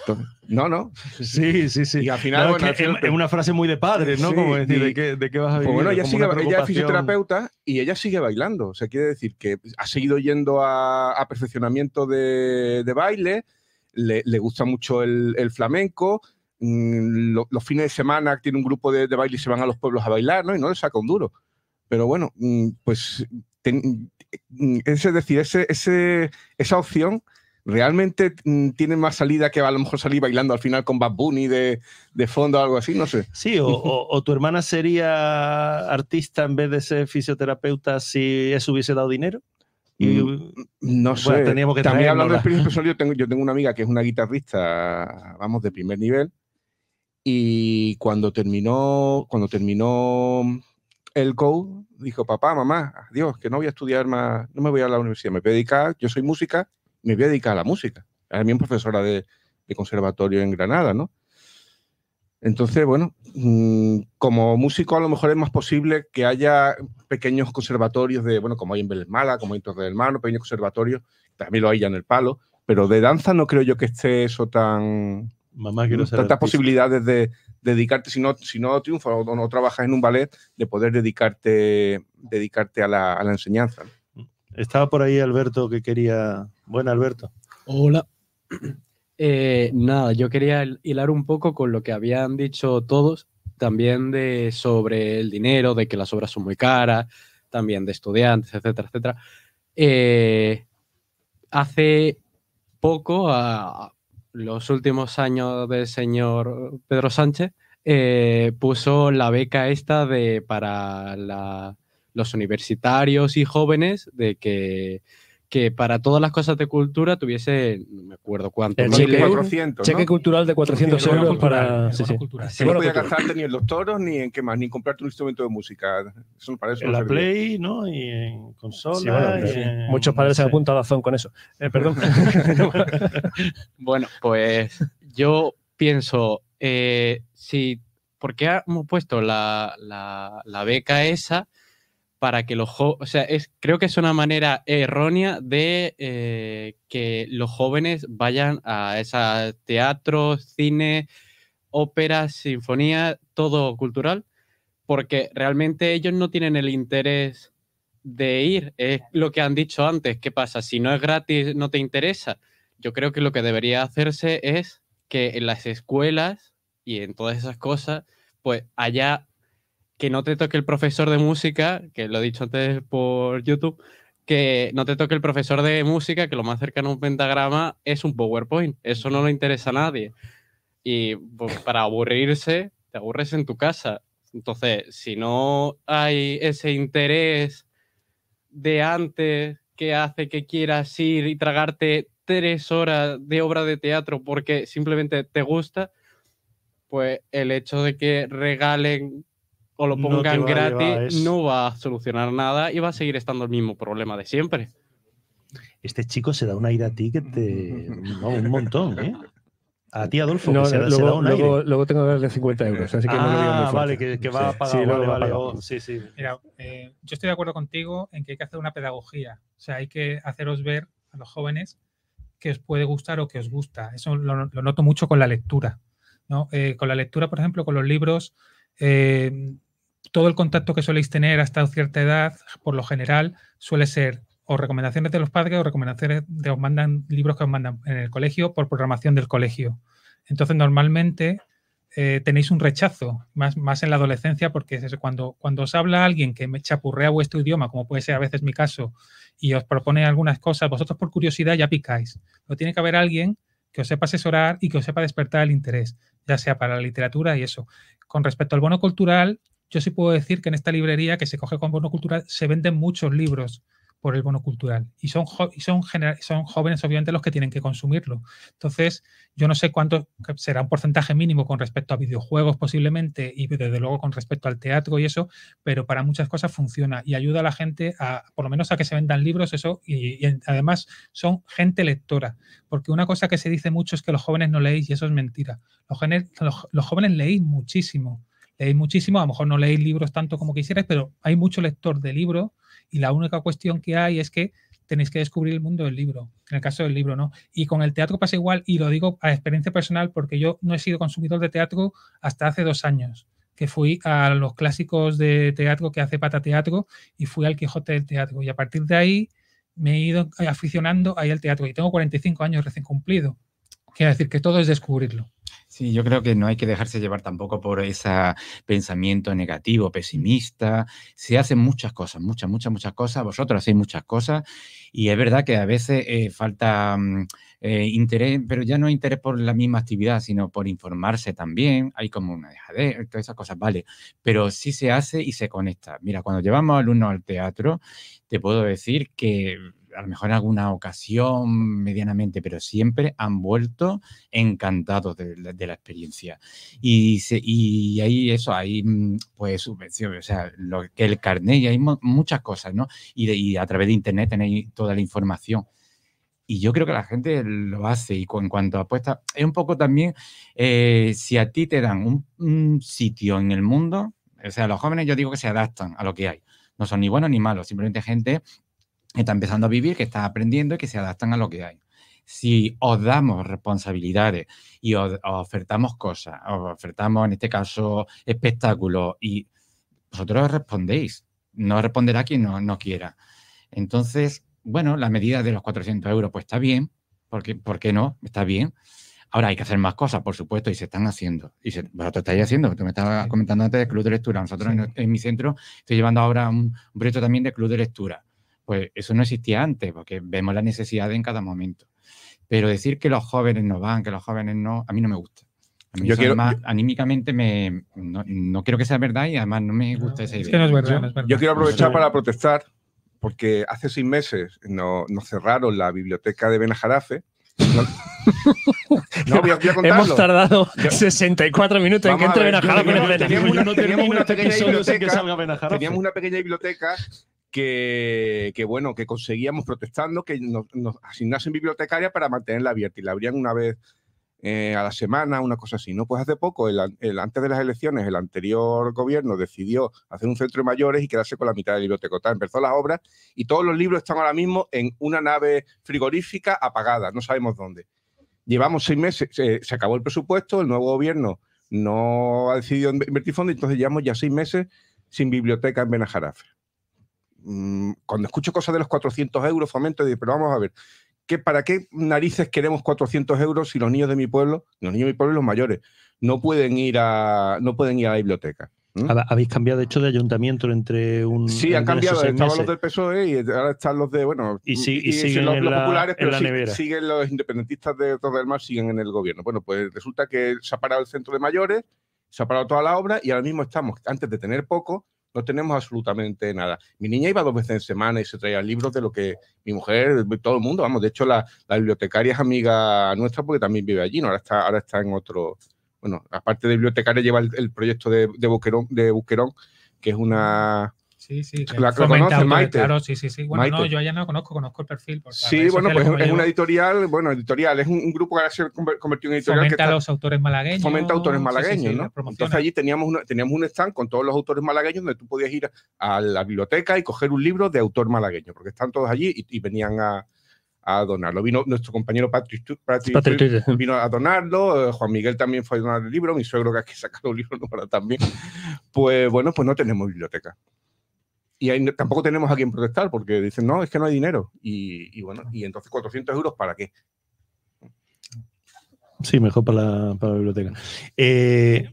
Entonces, no, no. Sí, sí, sí. Y al final, Claro, bueno, que al final- es, una frase muy de padre, ¿no? Sí, Como decir, y- ¿de qué, de qué vas a vivir? Pues bueno, ella, sigue, ella es fisioterapeuta y ella sigue bailando. O sea, quiere decir que ha seguido yendo a, a perfeccionamiento de, de baile, le, le gusta mucho el, el flamenco. mm, lo- los fines de semana tiene un grupo de, de baile y se van a los pueblos a bailar, ¿no? Y no le saca un duro. Pero bueno, mm, pues ten- mm, es decir, ese, ese, esa opción realmente mm, tiene más salida que a lo mejor salir bailando al final con Bad Bunny de, de fondo o algo así, no sé. Sí, o, o- o tu hermana sería artista en vez de ser fisioterapeuta si eso hubiese dado dinero. Y, No sé. Bueno, teníamos que También hablando de experiencia personal, yo tengo, yo tengo una amiga que es una guitarrista, vamos, de primer nivel. Y cuando terminó, cuando terminó el go, dijo, papá, mamá, adiós, que no voy a estudiar más, no me voy a la universidad, me voy a dedicar, yo soy música, me voy a dedicar a la música. Era también profesora de, de conservatorio en Granada, ¿no? Entonces, bueno, mm, como músico a lo mejor es más posible que haya pequeños conservatorios de, bueno, como hay en Vélez Mala, como hay en Torre del Mar, pequeños conservatorios, también lo hay ya en el palo, pero de danza no creo yo que esté eso tan... Mamá, quiero ser tantas artista. posibilidades de, dedicarte, si no, si no triunfas o no trabajas en un ballet, de poder dedicarte, dedicarte a la, a la enseñanza. Estaba por ahí Alberto que quería. Bueno, Alberto. Hola. <clears throat> Eh, nada, yo quería hil- hilar un poco con lo que habían dicho todos, también de sobre el dinero, de que las obras son muy caras, también de estudiantes, etcétera, etcétera. Eh, hace poco, a los últimos años del señor Pedro Sánchez, eh, puso la beca esta de para los universitarios y jóvenes de que que para todas las cosas de cultura tuviese, no me acuerdo cuánto, El cheque- euros. 400, Cheque ¿no? cultural de 400 El bono euros cultural, para. sí, sí. no podía gastarte ni en los toros ni en qué más, ni en comprarte un instrumento de música. Eso parece En la Play, ¿no? Y en consola. Sí, bueno, y sí. en- Muchos padres se han apuntado a Zon con eso. Eh, perdón. <laughs> Bueno, pues yo pienso, eh, si, ¿por qué hemos puesto la, la- la beca esa para que los jóvenes, o sea, es, creo que es una manera errónea de eh, que los jóvenes vayan a esos teatros, cine, óperas, sinfonía, todo cultural, porque realmente ellos no tienen el interés de ir. Es lo que han dicho antes. ¿Qué pasa? Si no es gratis, no te interesa. Yo creo que lo que debería hacerse es que en las escuelas y en todas esas cosas, pues haya que no te toque el profesor de música, que lo he dicho antes por YouTube, que no te toque el profesor de música, que lo más cercano a un pentagrama es un PowerPoint. Eso no le interesa a nadie. Y pues, <laughs> para aburrirse, te aburres en tu casa. Entonces, si no hay ese interés de antes que hace que quieras ir y tragarte tres horas de obra de teatro porque simplemente te gusta, pues el hecho de que regalen o lo pongan a a gratis no va a solucionar nada y va a seguir estando el mismo problema de siempre. Este chico se da un aire a ti que te. <laughs> no, un montón, ¿eh? A ti, Adolfo, No, que se, da- se da luego, un aire. luego, luego tengo que darle 50 euros, así que no lo digo muy ah, fuerte. vale, que, que va a Sí, pagar. sí, luego vale, oh, sí, sí. Mira, eh, yo estoy de acuerdo contigo en que hay que hacer una pedagogía. O sea, hay que haceros ver a los jóvenes que os puede gustar o que os gusta. Eso lo, lo noto mucho con la lectura. ¿no? Eh, con la lectura, por ejemplo, con los libros, eh, todo el contacto que soléis tener hasta cierta edad, por lo general, suele ser o recomendaciones de los padres o recomendaciones de os mandan libros que os mandan en el colegio por programación del colegio. Entonces, normalmente eh, tenéis un rechazo, más, más en la adolescencia, porque es cuando, cuando os habla alguien que me chapurrea vuestro idioma, como puede ser a veces mi caso, y os propone algunas cosas, vosotros por curiosidad ya picáis. Pero tiene que haber alguien que os sepa asesorar y que os sepa despertar el interés, ya sea para la literatura y eso. Con respecto al bono cultural, yo sí puedo decir que en esta librería que se coge con bono cultural se venden muchos libros por el bono cultural y son, y son, son jóvenes obviamente los que tienen que consumirlo. Entonces, yo no sé cuánto será un porcentaje mínimo con respecto a videojuegos posiblemente y desde luego con respecto al teatro y eso, pero para muchas cosas funciona y ayuda a la gente a, por lo menos a que se vendan libros, eso, y, además son gente lectora, porque una cosa que se dice mucho es que los jóvenes no leéis y eso es mentira. Los- los jóvenes leéis muchísimo, leéis muchísimo, a lo mejor no leéis libros tanto como quisierais, pero hay mucho lector de libros y la única cuestión que hay es que tenéis que descubrir el mundo del libro. En el caso del libro, ¿no? Y con el teatro pasa igual, y lo digo a experiencia personal porque yo no he sido consumidor de teatro hasta hace dos años que fui a los clásicos de teatro que hace Pata Teatro y fui al Quijote del Teatro. Y a partir de ahí me he ido aficionando ahí al teatro y tengo 45 años recién cumplido. Quiero decir que todo es descubrirlo. Sí, yo creo que no hay que dejarse llevar tampoco por ese pensamiento negativo, pesimista. Se hacen muchas cosas, muchas, muchas, muchas cosas. Vosotros hacéis muchas cosas y es verdad que a veces eh, falta mm, eh, interés, pero ya no interés por la misma actividad, sino por informarse también. Hay como una dejadera, todas esas cosas, vale. Pero sí se hace y se conecta. Mira, cuando llevamos alumnos al teatro, te puedo decir que a lo mejor en alguna ocasión medianamente, pero siempre han vuelto encantados de, la experiencia. Y, y ahí eso, hay mm, pues subvención, o sea, lo el carnet, y hay muchas cosas, ¿no? Y, y a través de internet tenéis toda la información. Y yo creo que la gente lo hace. Y en cuanto a apuestas, es un poco también, eh, si a ti te dan un, sitio en el mundo, o sea, los jóvenes yo digo que se adaptan a lo que hay. No son ni buenos ni malos, simplemente gente está empezando a vivir, que está aprendiendo y que se adaptan a lo que hay. Si os damos responsabilidades y os, ofertamos cosas, os ofertamos en este caso espectáculos y vosotros respondéis, no responderá quien no, no quiera. Entonces, bueno, la medida de los 400 euros, pues está bien, porque, ¿por qué no? Está bien. Ahora hay que hacer más cosas, por supuesto, y se están haciendo. Y se, vosotros estáis haciendo, tú me estabas comentando antes de club de lectura. Nosotros en, mi centro estoy llevando ahora un, proyecto también de club de lectura. Pues eso no existía antes, porque vemos la necesidad en cada momento. Pero decir que los jóvenes no van, que los jóvenes no, a mí no me gusta. A mí yo quiero, además, anímicamente me, no, quiero que sea verdad y además no me gusta esa idea. Es que no es verdad, Yo quiero aprovechar para protestar porque hace seis meses nos cerraron la biblioteca de Benajarafe. No, <laughs> voy a, Hemos tardado 64 <laughs> minutos en que entre Benajarafe. Teníamos, teníamos biblioteca, teníamos una pequeña biblioteca que, bueno, que conseguíamos protestando que nos, nos, asignasen bibliotecaria para mantenerla abierta y la abrían una vez eh, a la semana, una cosa así. ¿no? Pues hace poco, el, antes de las elecciones, el anterior gobierno decidió hacer un centro de mayores y quedarse con la mitad de la biblioteca. Empezó las obras y todos los libros están ahora mismo en una nave frigorífica apagada, no sabemos dónde. Llevamos seis meses, se acabó el presupuesto, el nuevo gobierno no ha decidido invertir fondos, entonces llevamos ya seis meses sin biblioteca en Benajarafe. Mm, cuando escucho cosas de los 400 euros, fomento, digo, pero vamos a ver, ¿para qué narices queremos 400 euros si los niños de mi pueblo, los niños de mi pueblo y los mayores, no pueden ir a, no pueden ir a la biblioteca? Habéis cambiado de hecho de ayuntamiento entre un. Sí, han cambiado. Estaban los del PSOE y ahora están los de. Bueno, y, siguen los, populares, pero siguen los independentistas de Torre del Mar, siguen en el gobierno. Bueno, pues resulta que se ha parado el centro de mayores, se ha parado toda la obra y ahora mismo estamos, antes de tener poco, no tenemos absolutamente nada. Mi niña iba dos veces en semana y se traía libros de lo que mi mujer, todo el mundo, vamos, de hecho la, bibliotecaria es amiga nuestra porque también vive allí, ¿no? ahora, está, ahora está en otro, bueno, aparte de bibliotecaria lleva el, proyecto de, de, Buquerón, de Buquerón, que es una Sí, sí. La que Maite. Claro, sí, sí, sí. Bueno, no, yo ya no conozco, conozco el perfil. Sí, bueno, pues es una editorial, bueno, editorial, es un, grupo que ahora se convirtió en editorial. Fomenta a los autores malagueños. Fomenta autores malagueños, ¿no? Entonces allí teníamos, teníamos un stand con todos los autores malagueños donde tú podías ir a la biblioteca y coger un libro de autor malagueño, porque están todos allí y, venían a, a donarlo. Vino nuestro compañero Patrick, vino a donarlo, eh, Juan Miguel también fue a donar el libro, mi suegro que ha <laughs> sacado un libro también. Pues bueno, pues no tenemos biblioteca y tampoco tenemos a quien protestar porque dicen, no, es que no hay dinero. Y, bueno, y entonces 400 euros para qué? Sí, mejor para la, para la biblioteca. Eh,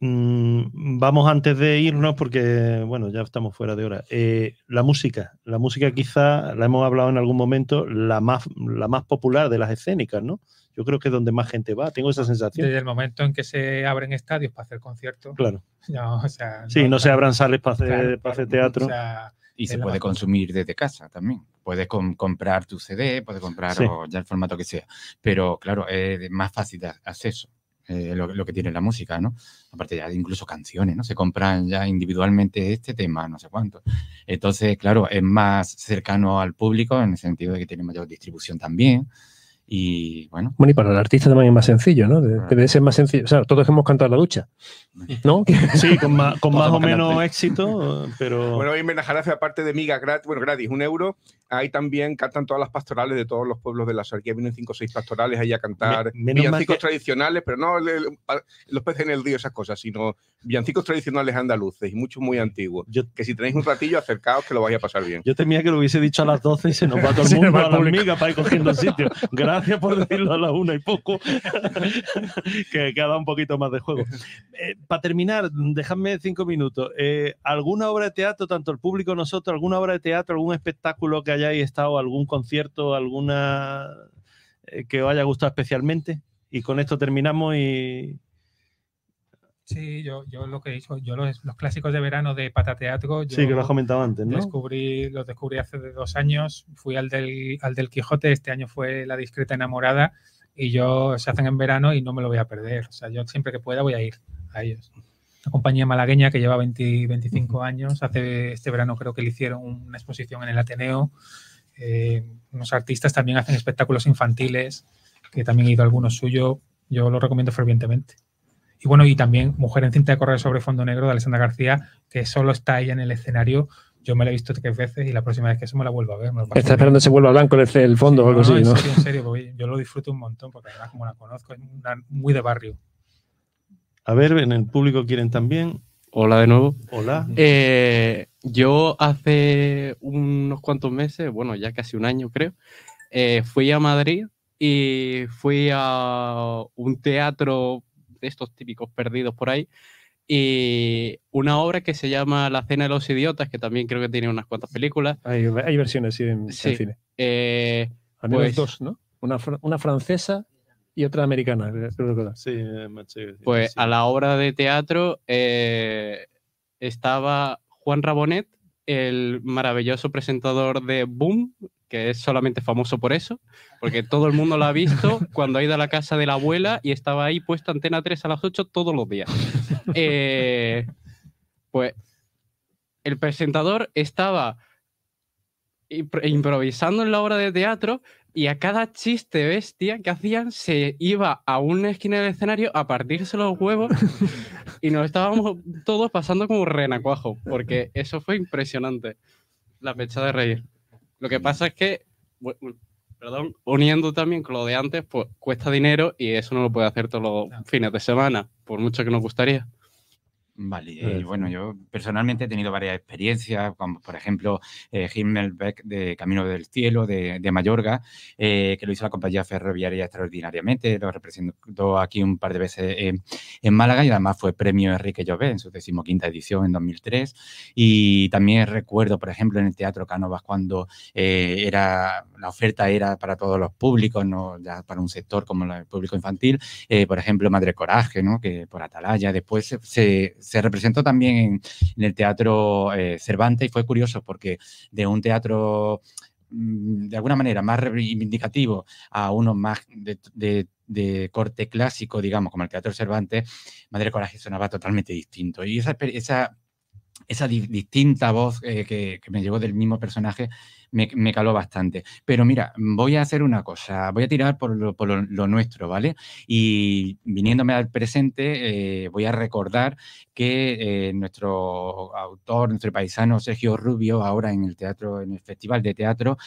mm, vamos antes de irnos porque, bueno, ya estamos fuera de hora. Eh, la música, la música quizá, la hemos hablado en algún momento, la más, la más popular de las escénicas, ¿no? Yo creo que es donde más gente va, tengo esa sensación. Desde el momento en que se abren estadios para hacer conciertos. Claro. <laughs> No, o sea, sí, no, se abran sales para hacer, para hacer teatro. y se puede consumir desde casa también. Puedes comprar tu CD, puedes comprar ya el formato que sea. Pero claro, es más fácil de acceso. Eh, lo, que tiene la música, ¿no? Aparte ya incluso canciones, ¿no? Se compran ya individualmente este tema, no sé cuánto. Entonces, claro, es más cercano al público en el sentido de que tiene mayor distribución también Y bueno, Bueno, y para el artista también es más sencillo, ¿no? De- Debe ser más sencillo. O sea, todos hemos cantado en la ducha, ¿no? Sí, <laughs> con más, con más o menos éxito, pero Bueno, hoy en Benajarafe, aparte de miga gratis, bueno, gratis, un euro, ahí también cantan todas las pastorales de todos los pueblos de la Sarquía. Vienen cinco o seis pastorales ahí a cantar Me- villancicos que- tradicionales, pero no el- el- los peces en el río, esas cosas, sino villancicos tradicionales andaluces y muchos muy antiguos. yo, Que si tenéis un ratillo, acercaos que lo vais a pasar bien. yo temía que lo hubiese dicho a las 12 y se nos va <laughs> todo el mundo va a público. migas para ir cogiendo sitio. Gracias <laughs> por decirlo a las una y poco, <laughs> que queda un poquito más de juego. para terminar, dejadme cinco minutos. Eh, ¿Alguna obra de teatro, tanto el público nosotros, alguna obra de teatro, algún espectáculo que hayáis estado, algún concierto, alguna eh, que os haya gustado especialmente? Y con esto terminamos y... Sí, yo, yo lo que he dicho, yo los, los clásicos de verano de Patateatro, yo Sí, que lo has comentado antes, ¿no? descubrí, los descubrí hace dos años, fui al del, al del Quijote, este año fue La discreta enamorada y yo se hacen en verano y no me lo voy a perder. O sea, yo siempre que pueda voy a ir a ellos. Una compañía malagueña que lleva 20, 25 años, hace este verano creo que le hicieron una exposición en el Ateneo. Eh, unos artistas también hacen espectáculos infantiles, que también he ido a algunos suyos, yo lo recomiendo fervientemente. Y bueno, y también Mujer en cinta de correr sobre fondo negro de Alessandra García, que solo está ella en el escenario. Yo me la he visto tres veces y la próxima vez que eso me la vuelvo a ver. me lo paso Está esperando que se vuelva blanco el, el fondo o algo no, así, en ¿no? serio, en serio, porque yo lo disfruto un montón, porque además como la conozco, es una- muy de barrio. A ver, en el público quieren también. Hola de nuevo. Hola. Eh, yo hace unos cuantos meses, bueno, ya casi un año creo, eh, fui a Madrid y fui a un teatro de estos típicos perdidos por ahí y una obra que se llama La Cena de los Idiotas, que también creo que tiene unas cuantas películas. Hay, hay versiones, sí, en, en Sí. cine. Eh, Al menos Pues- dos, ¿no? Una, fr- una francesa y otra americana. Sí, Pues sí. a la obra de teatro eh, estaba Juan Rabonet, el maravilloso presentador de Boom, que es solamente famoso por eso, porque todo el mundo lo ha visto cuando ha ido a la casa de la abuela y estaba ahí puesto Antena 3 a las 8 todos los días. Eh, pues el presentador estaba impro- improvisando en la obra de teatro y a cada chiste bestia que hacían se iba a una esquina del escenario a partirse los huevos y nos estábamos todos pasando como renacuajo, porque eso fue impresionante, la fecha de reír. Lo que pasa es que, perdón, uniendo también con lo de antes, pues cuesta dinero y eso no lo puede hacer todos los fines de semana, por mucho que nos gustaría. Vale, eh, bueno, yo personalmente he tenido varias experiencias, como por ejemplo eh, Himmelbeck de Camino del Cielo de, de Mayorga, eh, que lo hizo la compañía ferroviaria extraordinariamente, lo representó aquí un par de veces en, Málaga y además fue premio Enrique Llobet en su decimoquinta edición en 2003. Y también recuerdo, por ejemplo, en el Teatro Cánovas cuando eh, era, la oferta era para todos los públicos, no ya para un sector como el público infantil, por ejemplo, Madre Coraje, ¿no? que por Atalaya, después se, se- se representó también en, el Teatro eh, Cervantes y fue curioso porque de un teatro mm, de alguna manera más reivindicativo a uno más de, de- corte clásico, digamos, como el Teatro Cervantes, Madre Coraje sonaba totalmente distinto. Y esa, esa, esa di- distinta voz eh, que, me llegó del mismo personaje me, caló bastante. Pero mira, voy a hacer una cosa, voy a tirar por lo, nuestro, ¿vale? Y viniéndome al presente, eh, voy a recordar que eh, nuestro autor, nuestro paisano Sergio Rubio, ahora en el teatro, en el Festival de Teatro,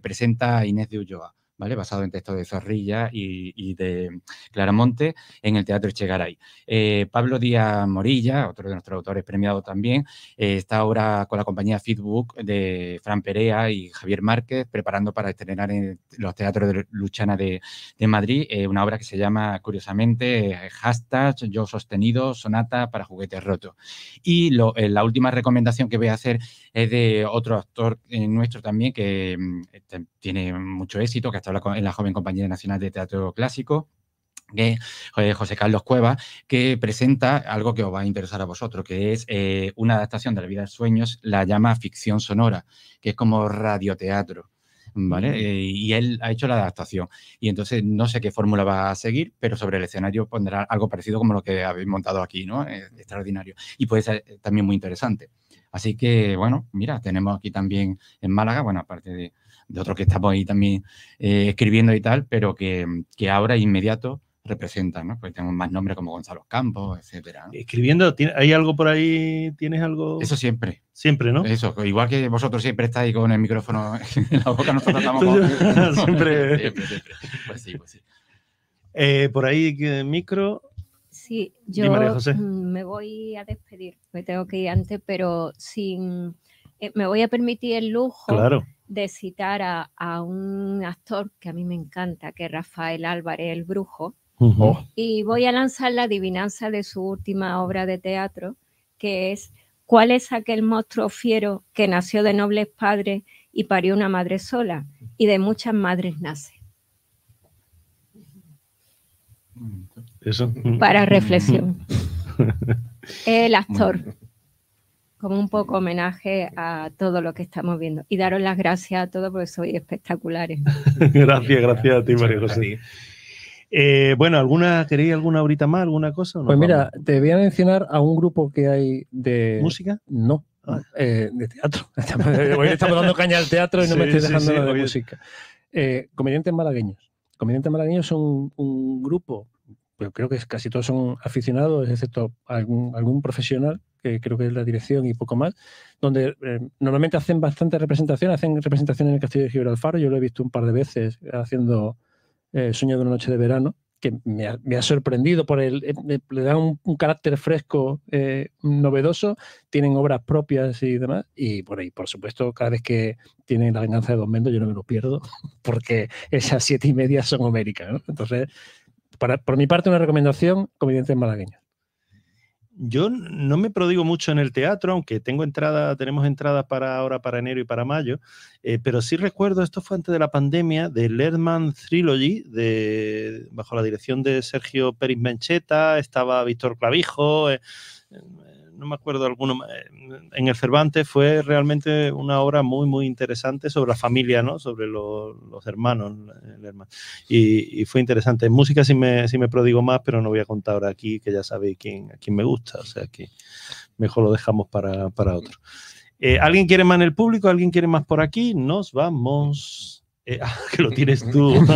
presenta a Inés de Ulloa. Basado en textos de Zorrilla y, y de Claramonte en el Teatro Echegaray. Eh, Pablo Díaz Morilla, otro de nuestros autores premiados también, eh, está ahora con la compañía Feedbook de Fran Perea y Javier Márquez, preparando para estrenar en los teatros de Luchana de, Madrid eh, una obra que se llama, curiosamente, hashtag Yo Sostenido, Sonata para Juguetes Rotos. Y la última recomendación que voy a hacer es de otro actor nuestro también que mm, este, tiene mucho éxito, que está en la Joven Compañía Nacional de Teatro Clásico que eh, José Carlos Cueva, que presenta algo que os va a interesar a vosotros, que es eh, una adaptación de la vida de sueños, la llama ficción sonora, que es como radioteatro. ¿Vale? Eh, y él ha hecho la adaptación. Y entonces no sé qué fórmula va a seguir, pero sobre el escenario pondrá algo parecido como lo que habéis montado aquí, ¿no? Eh, extraordinario. Y puede ser también muy interesante. Así que, bueno, mira, tenemos aquí también en Málaga, bueno, aparte de, de otros que estamos ahí también eh, escribiendo y tal, pero que, que ahora inmediato representan, ¿no? Porque tenemos más nombres como Gonzalo Campos, etcétera. ¿no? Escribiendo, ¿tiene- ¿hay algo por ahí? ¿Tienes algo? Eso siempre. Siempre, ¿no? Eso, igual que vosotros siempre estáis con el micrófono <laughs> en la boca, nosotros estamos con... <laughs> <laughs> siempre- siempre, siempre. Pues sí, pues sí. Eh, por ahí, micro. Sí, yo mm, me voy a despedir, me tengo que ir antes, pero sin, eh, me voy a permitir el lujo Claro. De citar a, a un actor que a mí me encanta, que es Rafael Álvarez, el brujo, Ujú. y voy a lanzar la adivinanza de su última obra de teatro, que es ¿Cuál es aquel monstruo fiero que nació de nobles padres y parió una madre sola? Y de muchas madres nace. Eso. Para reflexión. <laughs> El actor, como un poco homenaje a todo lo que estamos viendo. Y daros las gracias a todos porque sois espectaculares. <laughs> gracias, gracias a ti, María José. Eh, bueno, ¿alguna, ¿queréis alguna horita más, alguna cosa? Pues mira, vamos? te voy a mencionar a un grupo que hay de. ¿Música? No, Ah. eh, de teatro. <laughs> Estamos, hoy estamos dando caña al teatro y no me estoy dejando sí, de música. Eh, comediantes malagueños. Comediantes malagueños son un, un grupo, pero creo que casi todos son aficionados, excepto algún, algún profesional, que creo que es la dirección y poco más, donde eh, normalmente hacen bastante representación, hacen representación en el Castillo de Gibraltar. Yo lo he visto un par de veces haciendo eh, Sueño de una noche de verano, que me ha, me ha sorprendido por el. eh, eh, le dan un, carácter fresco, novedoso, tienen obras propias y demás. Y por ahí, por supuesto, cada vez que tienen la venganza de Don Mendo, yo no me lo pierdo, <laughs> porque esas siete y media son homéricas. ¿no? Entonces, para, por mi parte, una recomendación: comediantes malagueños. Yo no me prodigo mucho en el teatro, aunque tengo entrada, tenemos entradas para ahora, para enero y para mayo, eh, pero sí recuerdo, esto fue antes de la pandemia, de Lerman Trilogy, de, bajo la dirección de Sergio Pérez Mencheta, estaba Víctor Clavijo, eh, no me acuerdo alguno, eh, en el Cervantes fue realmente una obra muy, muy interesante sobre la familia, ¿no? sobre los, los hermanos. el y fue interesante. En música sí me, sí me prodigo más, pero no voy a contar ahora aquí, que ya sabéis quién, a quién me gusta, o sea que mejor lo dejamos para, para otro. Eh, ¿Alguien quiere más en el público? ¿Alguien quiere más por aquí? Nos vamos. Eh, ah, que lo tienes <laughs> tú. <laughs>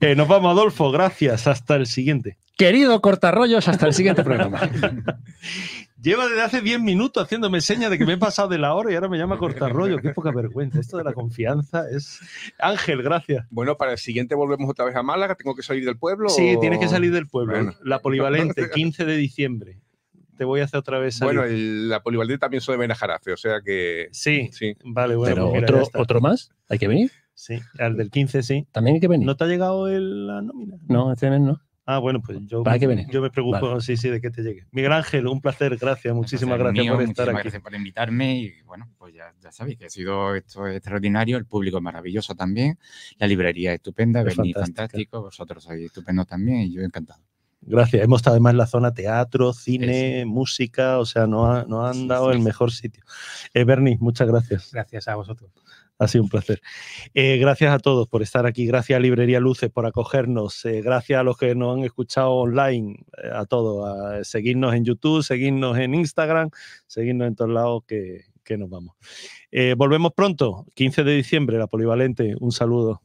Eh, nos vamos, Adolfo. Gracias. Hasta el siguiente. Querido cortarrollos, hasta el siguiente programa. <laughs> Lleva desde hace 10 minutos haciéndome señas de que me he pasado de la hora y ahora me llama cortarrollo. Qué poca vergüenza. Esto de la confianza es. Ángel, gracias. Bueno, para el siguiente volvemos otra vez a Málaga. ¿Tengo que salir del pueblo? Sí, o- tienes que salir del pueblo. Bueno. La polivalente, 15 de diciembre. Te voy a hacer otra vez salir. Bueno, el- la polivalente también soy de Benajarafe, o sea que. Sí, sí. Vale, bueno. Pero pues mira, otro, otro más, hay que venir. Sí, al del 15 sí. También hay que venir. ¿No te ha llegado el- la nómina? No, este mes no. Ah, bueno, pues yo, Hay que venir. yo me preocupo, Vale. sí, sí, de que te llegue. Miguel Ángel, un placer, gracias, muchísimas Placer gracias mío, por estar muchísimas aquí. gracias por invitarme y bueno, pues ya, ya sabéis que ha sido esto extraordinario, el público es maravilloso también, la librería es estupenda, Es fantástico, vosotros sois estupendos también y yo encantado. Gracias. Hemos estado además en la zona teatro, cine, música, o sea, nos, ha- nos han dado sí, el mejor sitio. Eh, Bernie, muchas gracias. Gracias a vosotros. Ha sido un placer. Eh, gracias a todos por estar aquí. Gracias a Librería Luces por acogernos. Eh, gracias a los que nos han escuchado online. eh, a todos. A seguirnos en YouTube, seguirnos en Instagram, seguirnos en todos lados que, que nos vamos. Volvemos pronto, 15 de diciembre, la polivalente. Un saludo.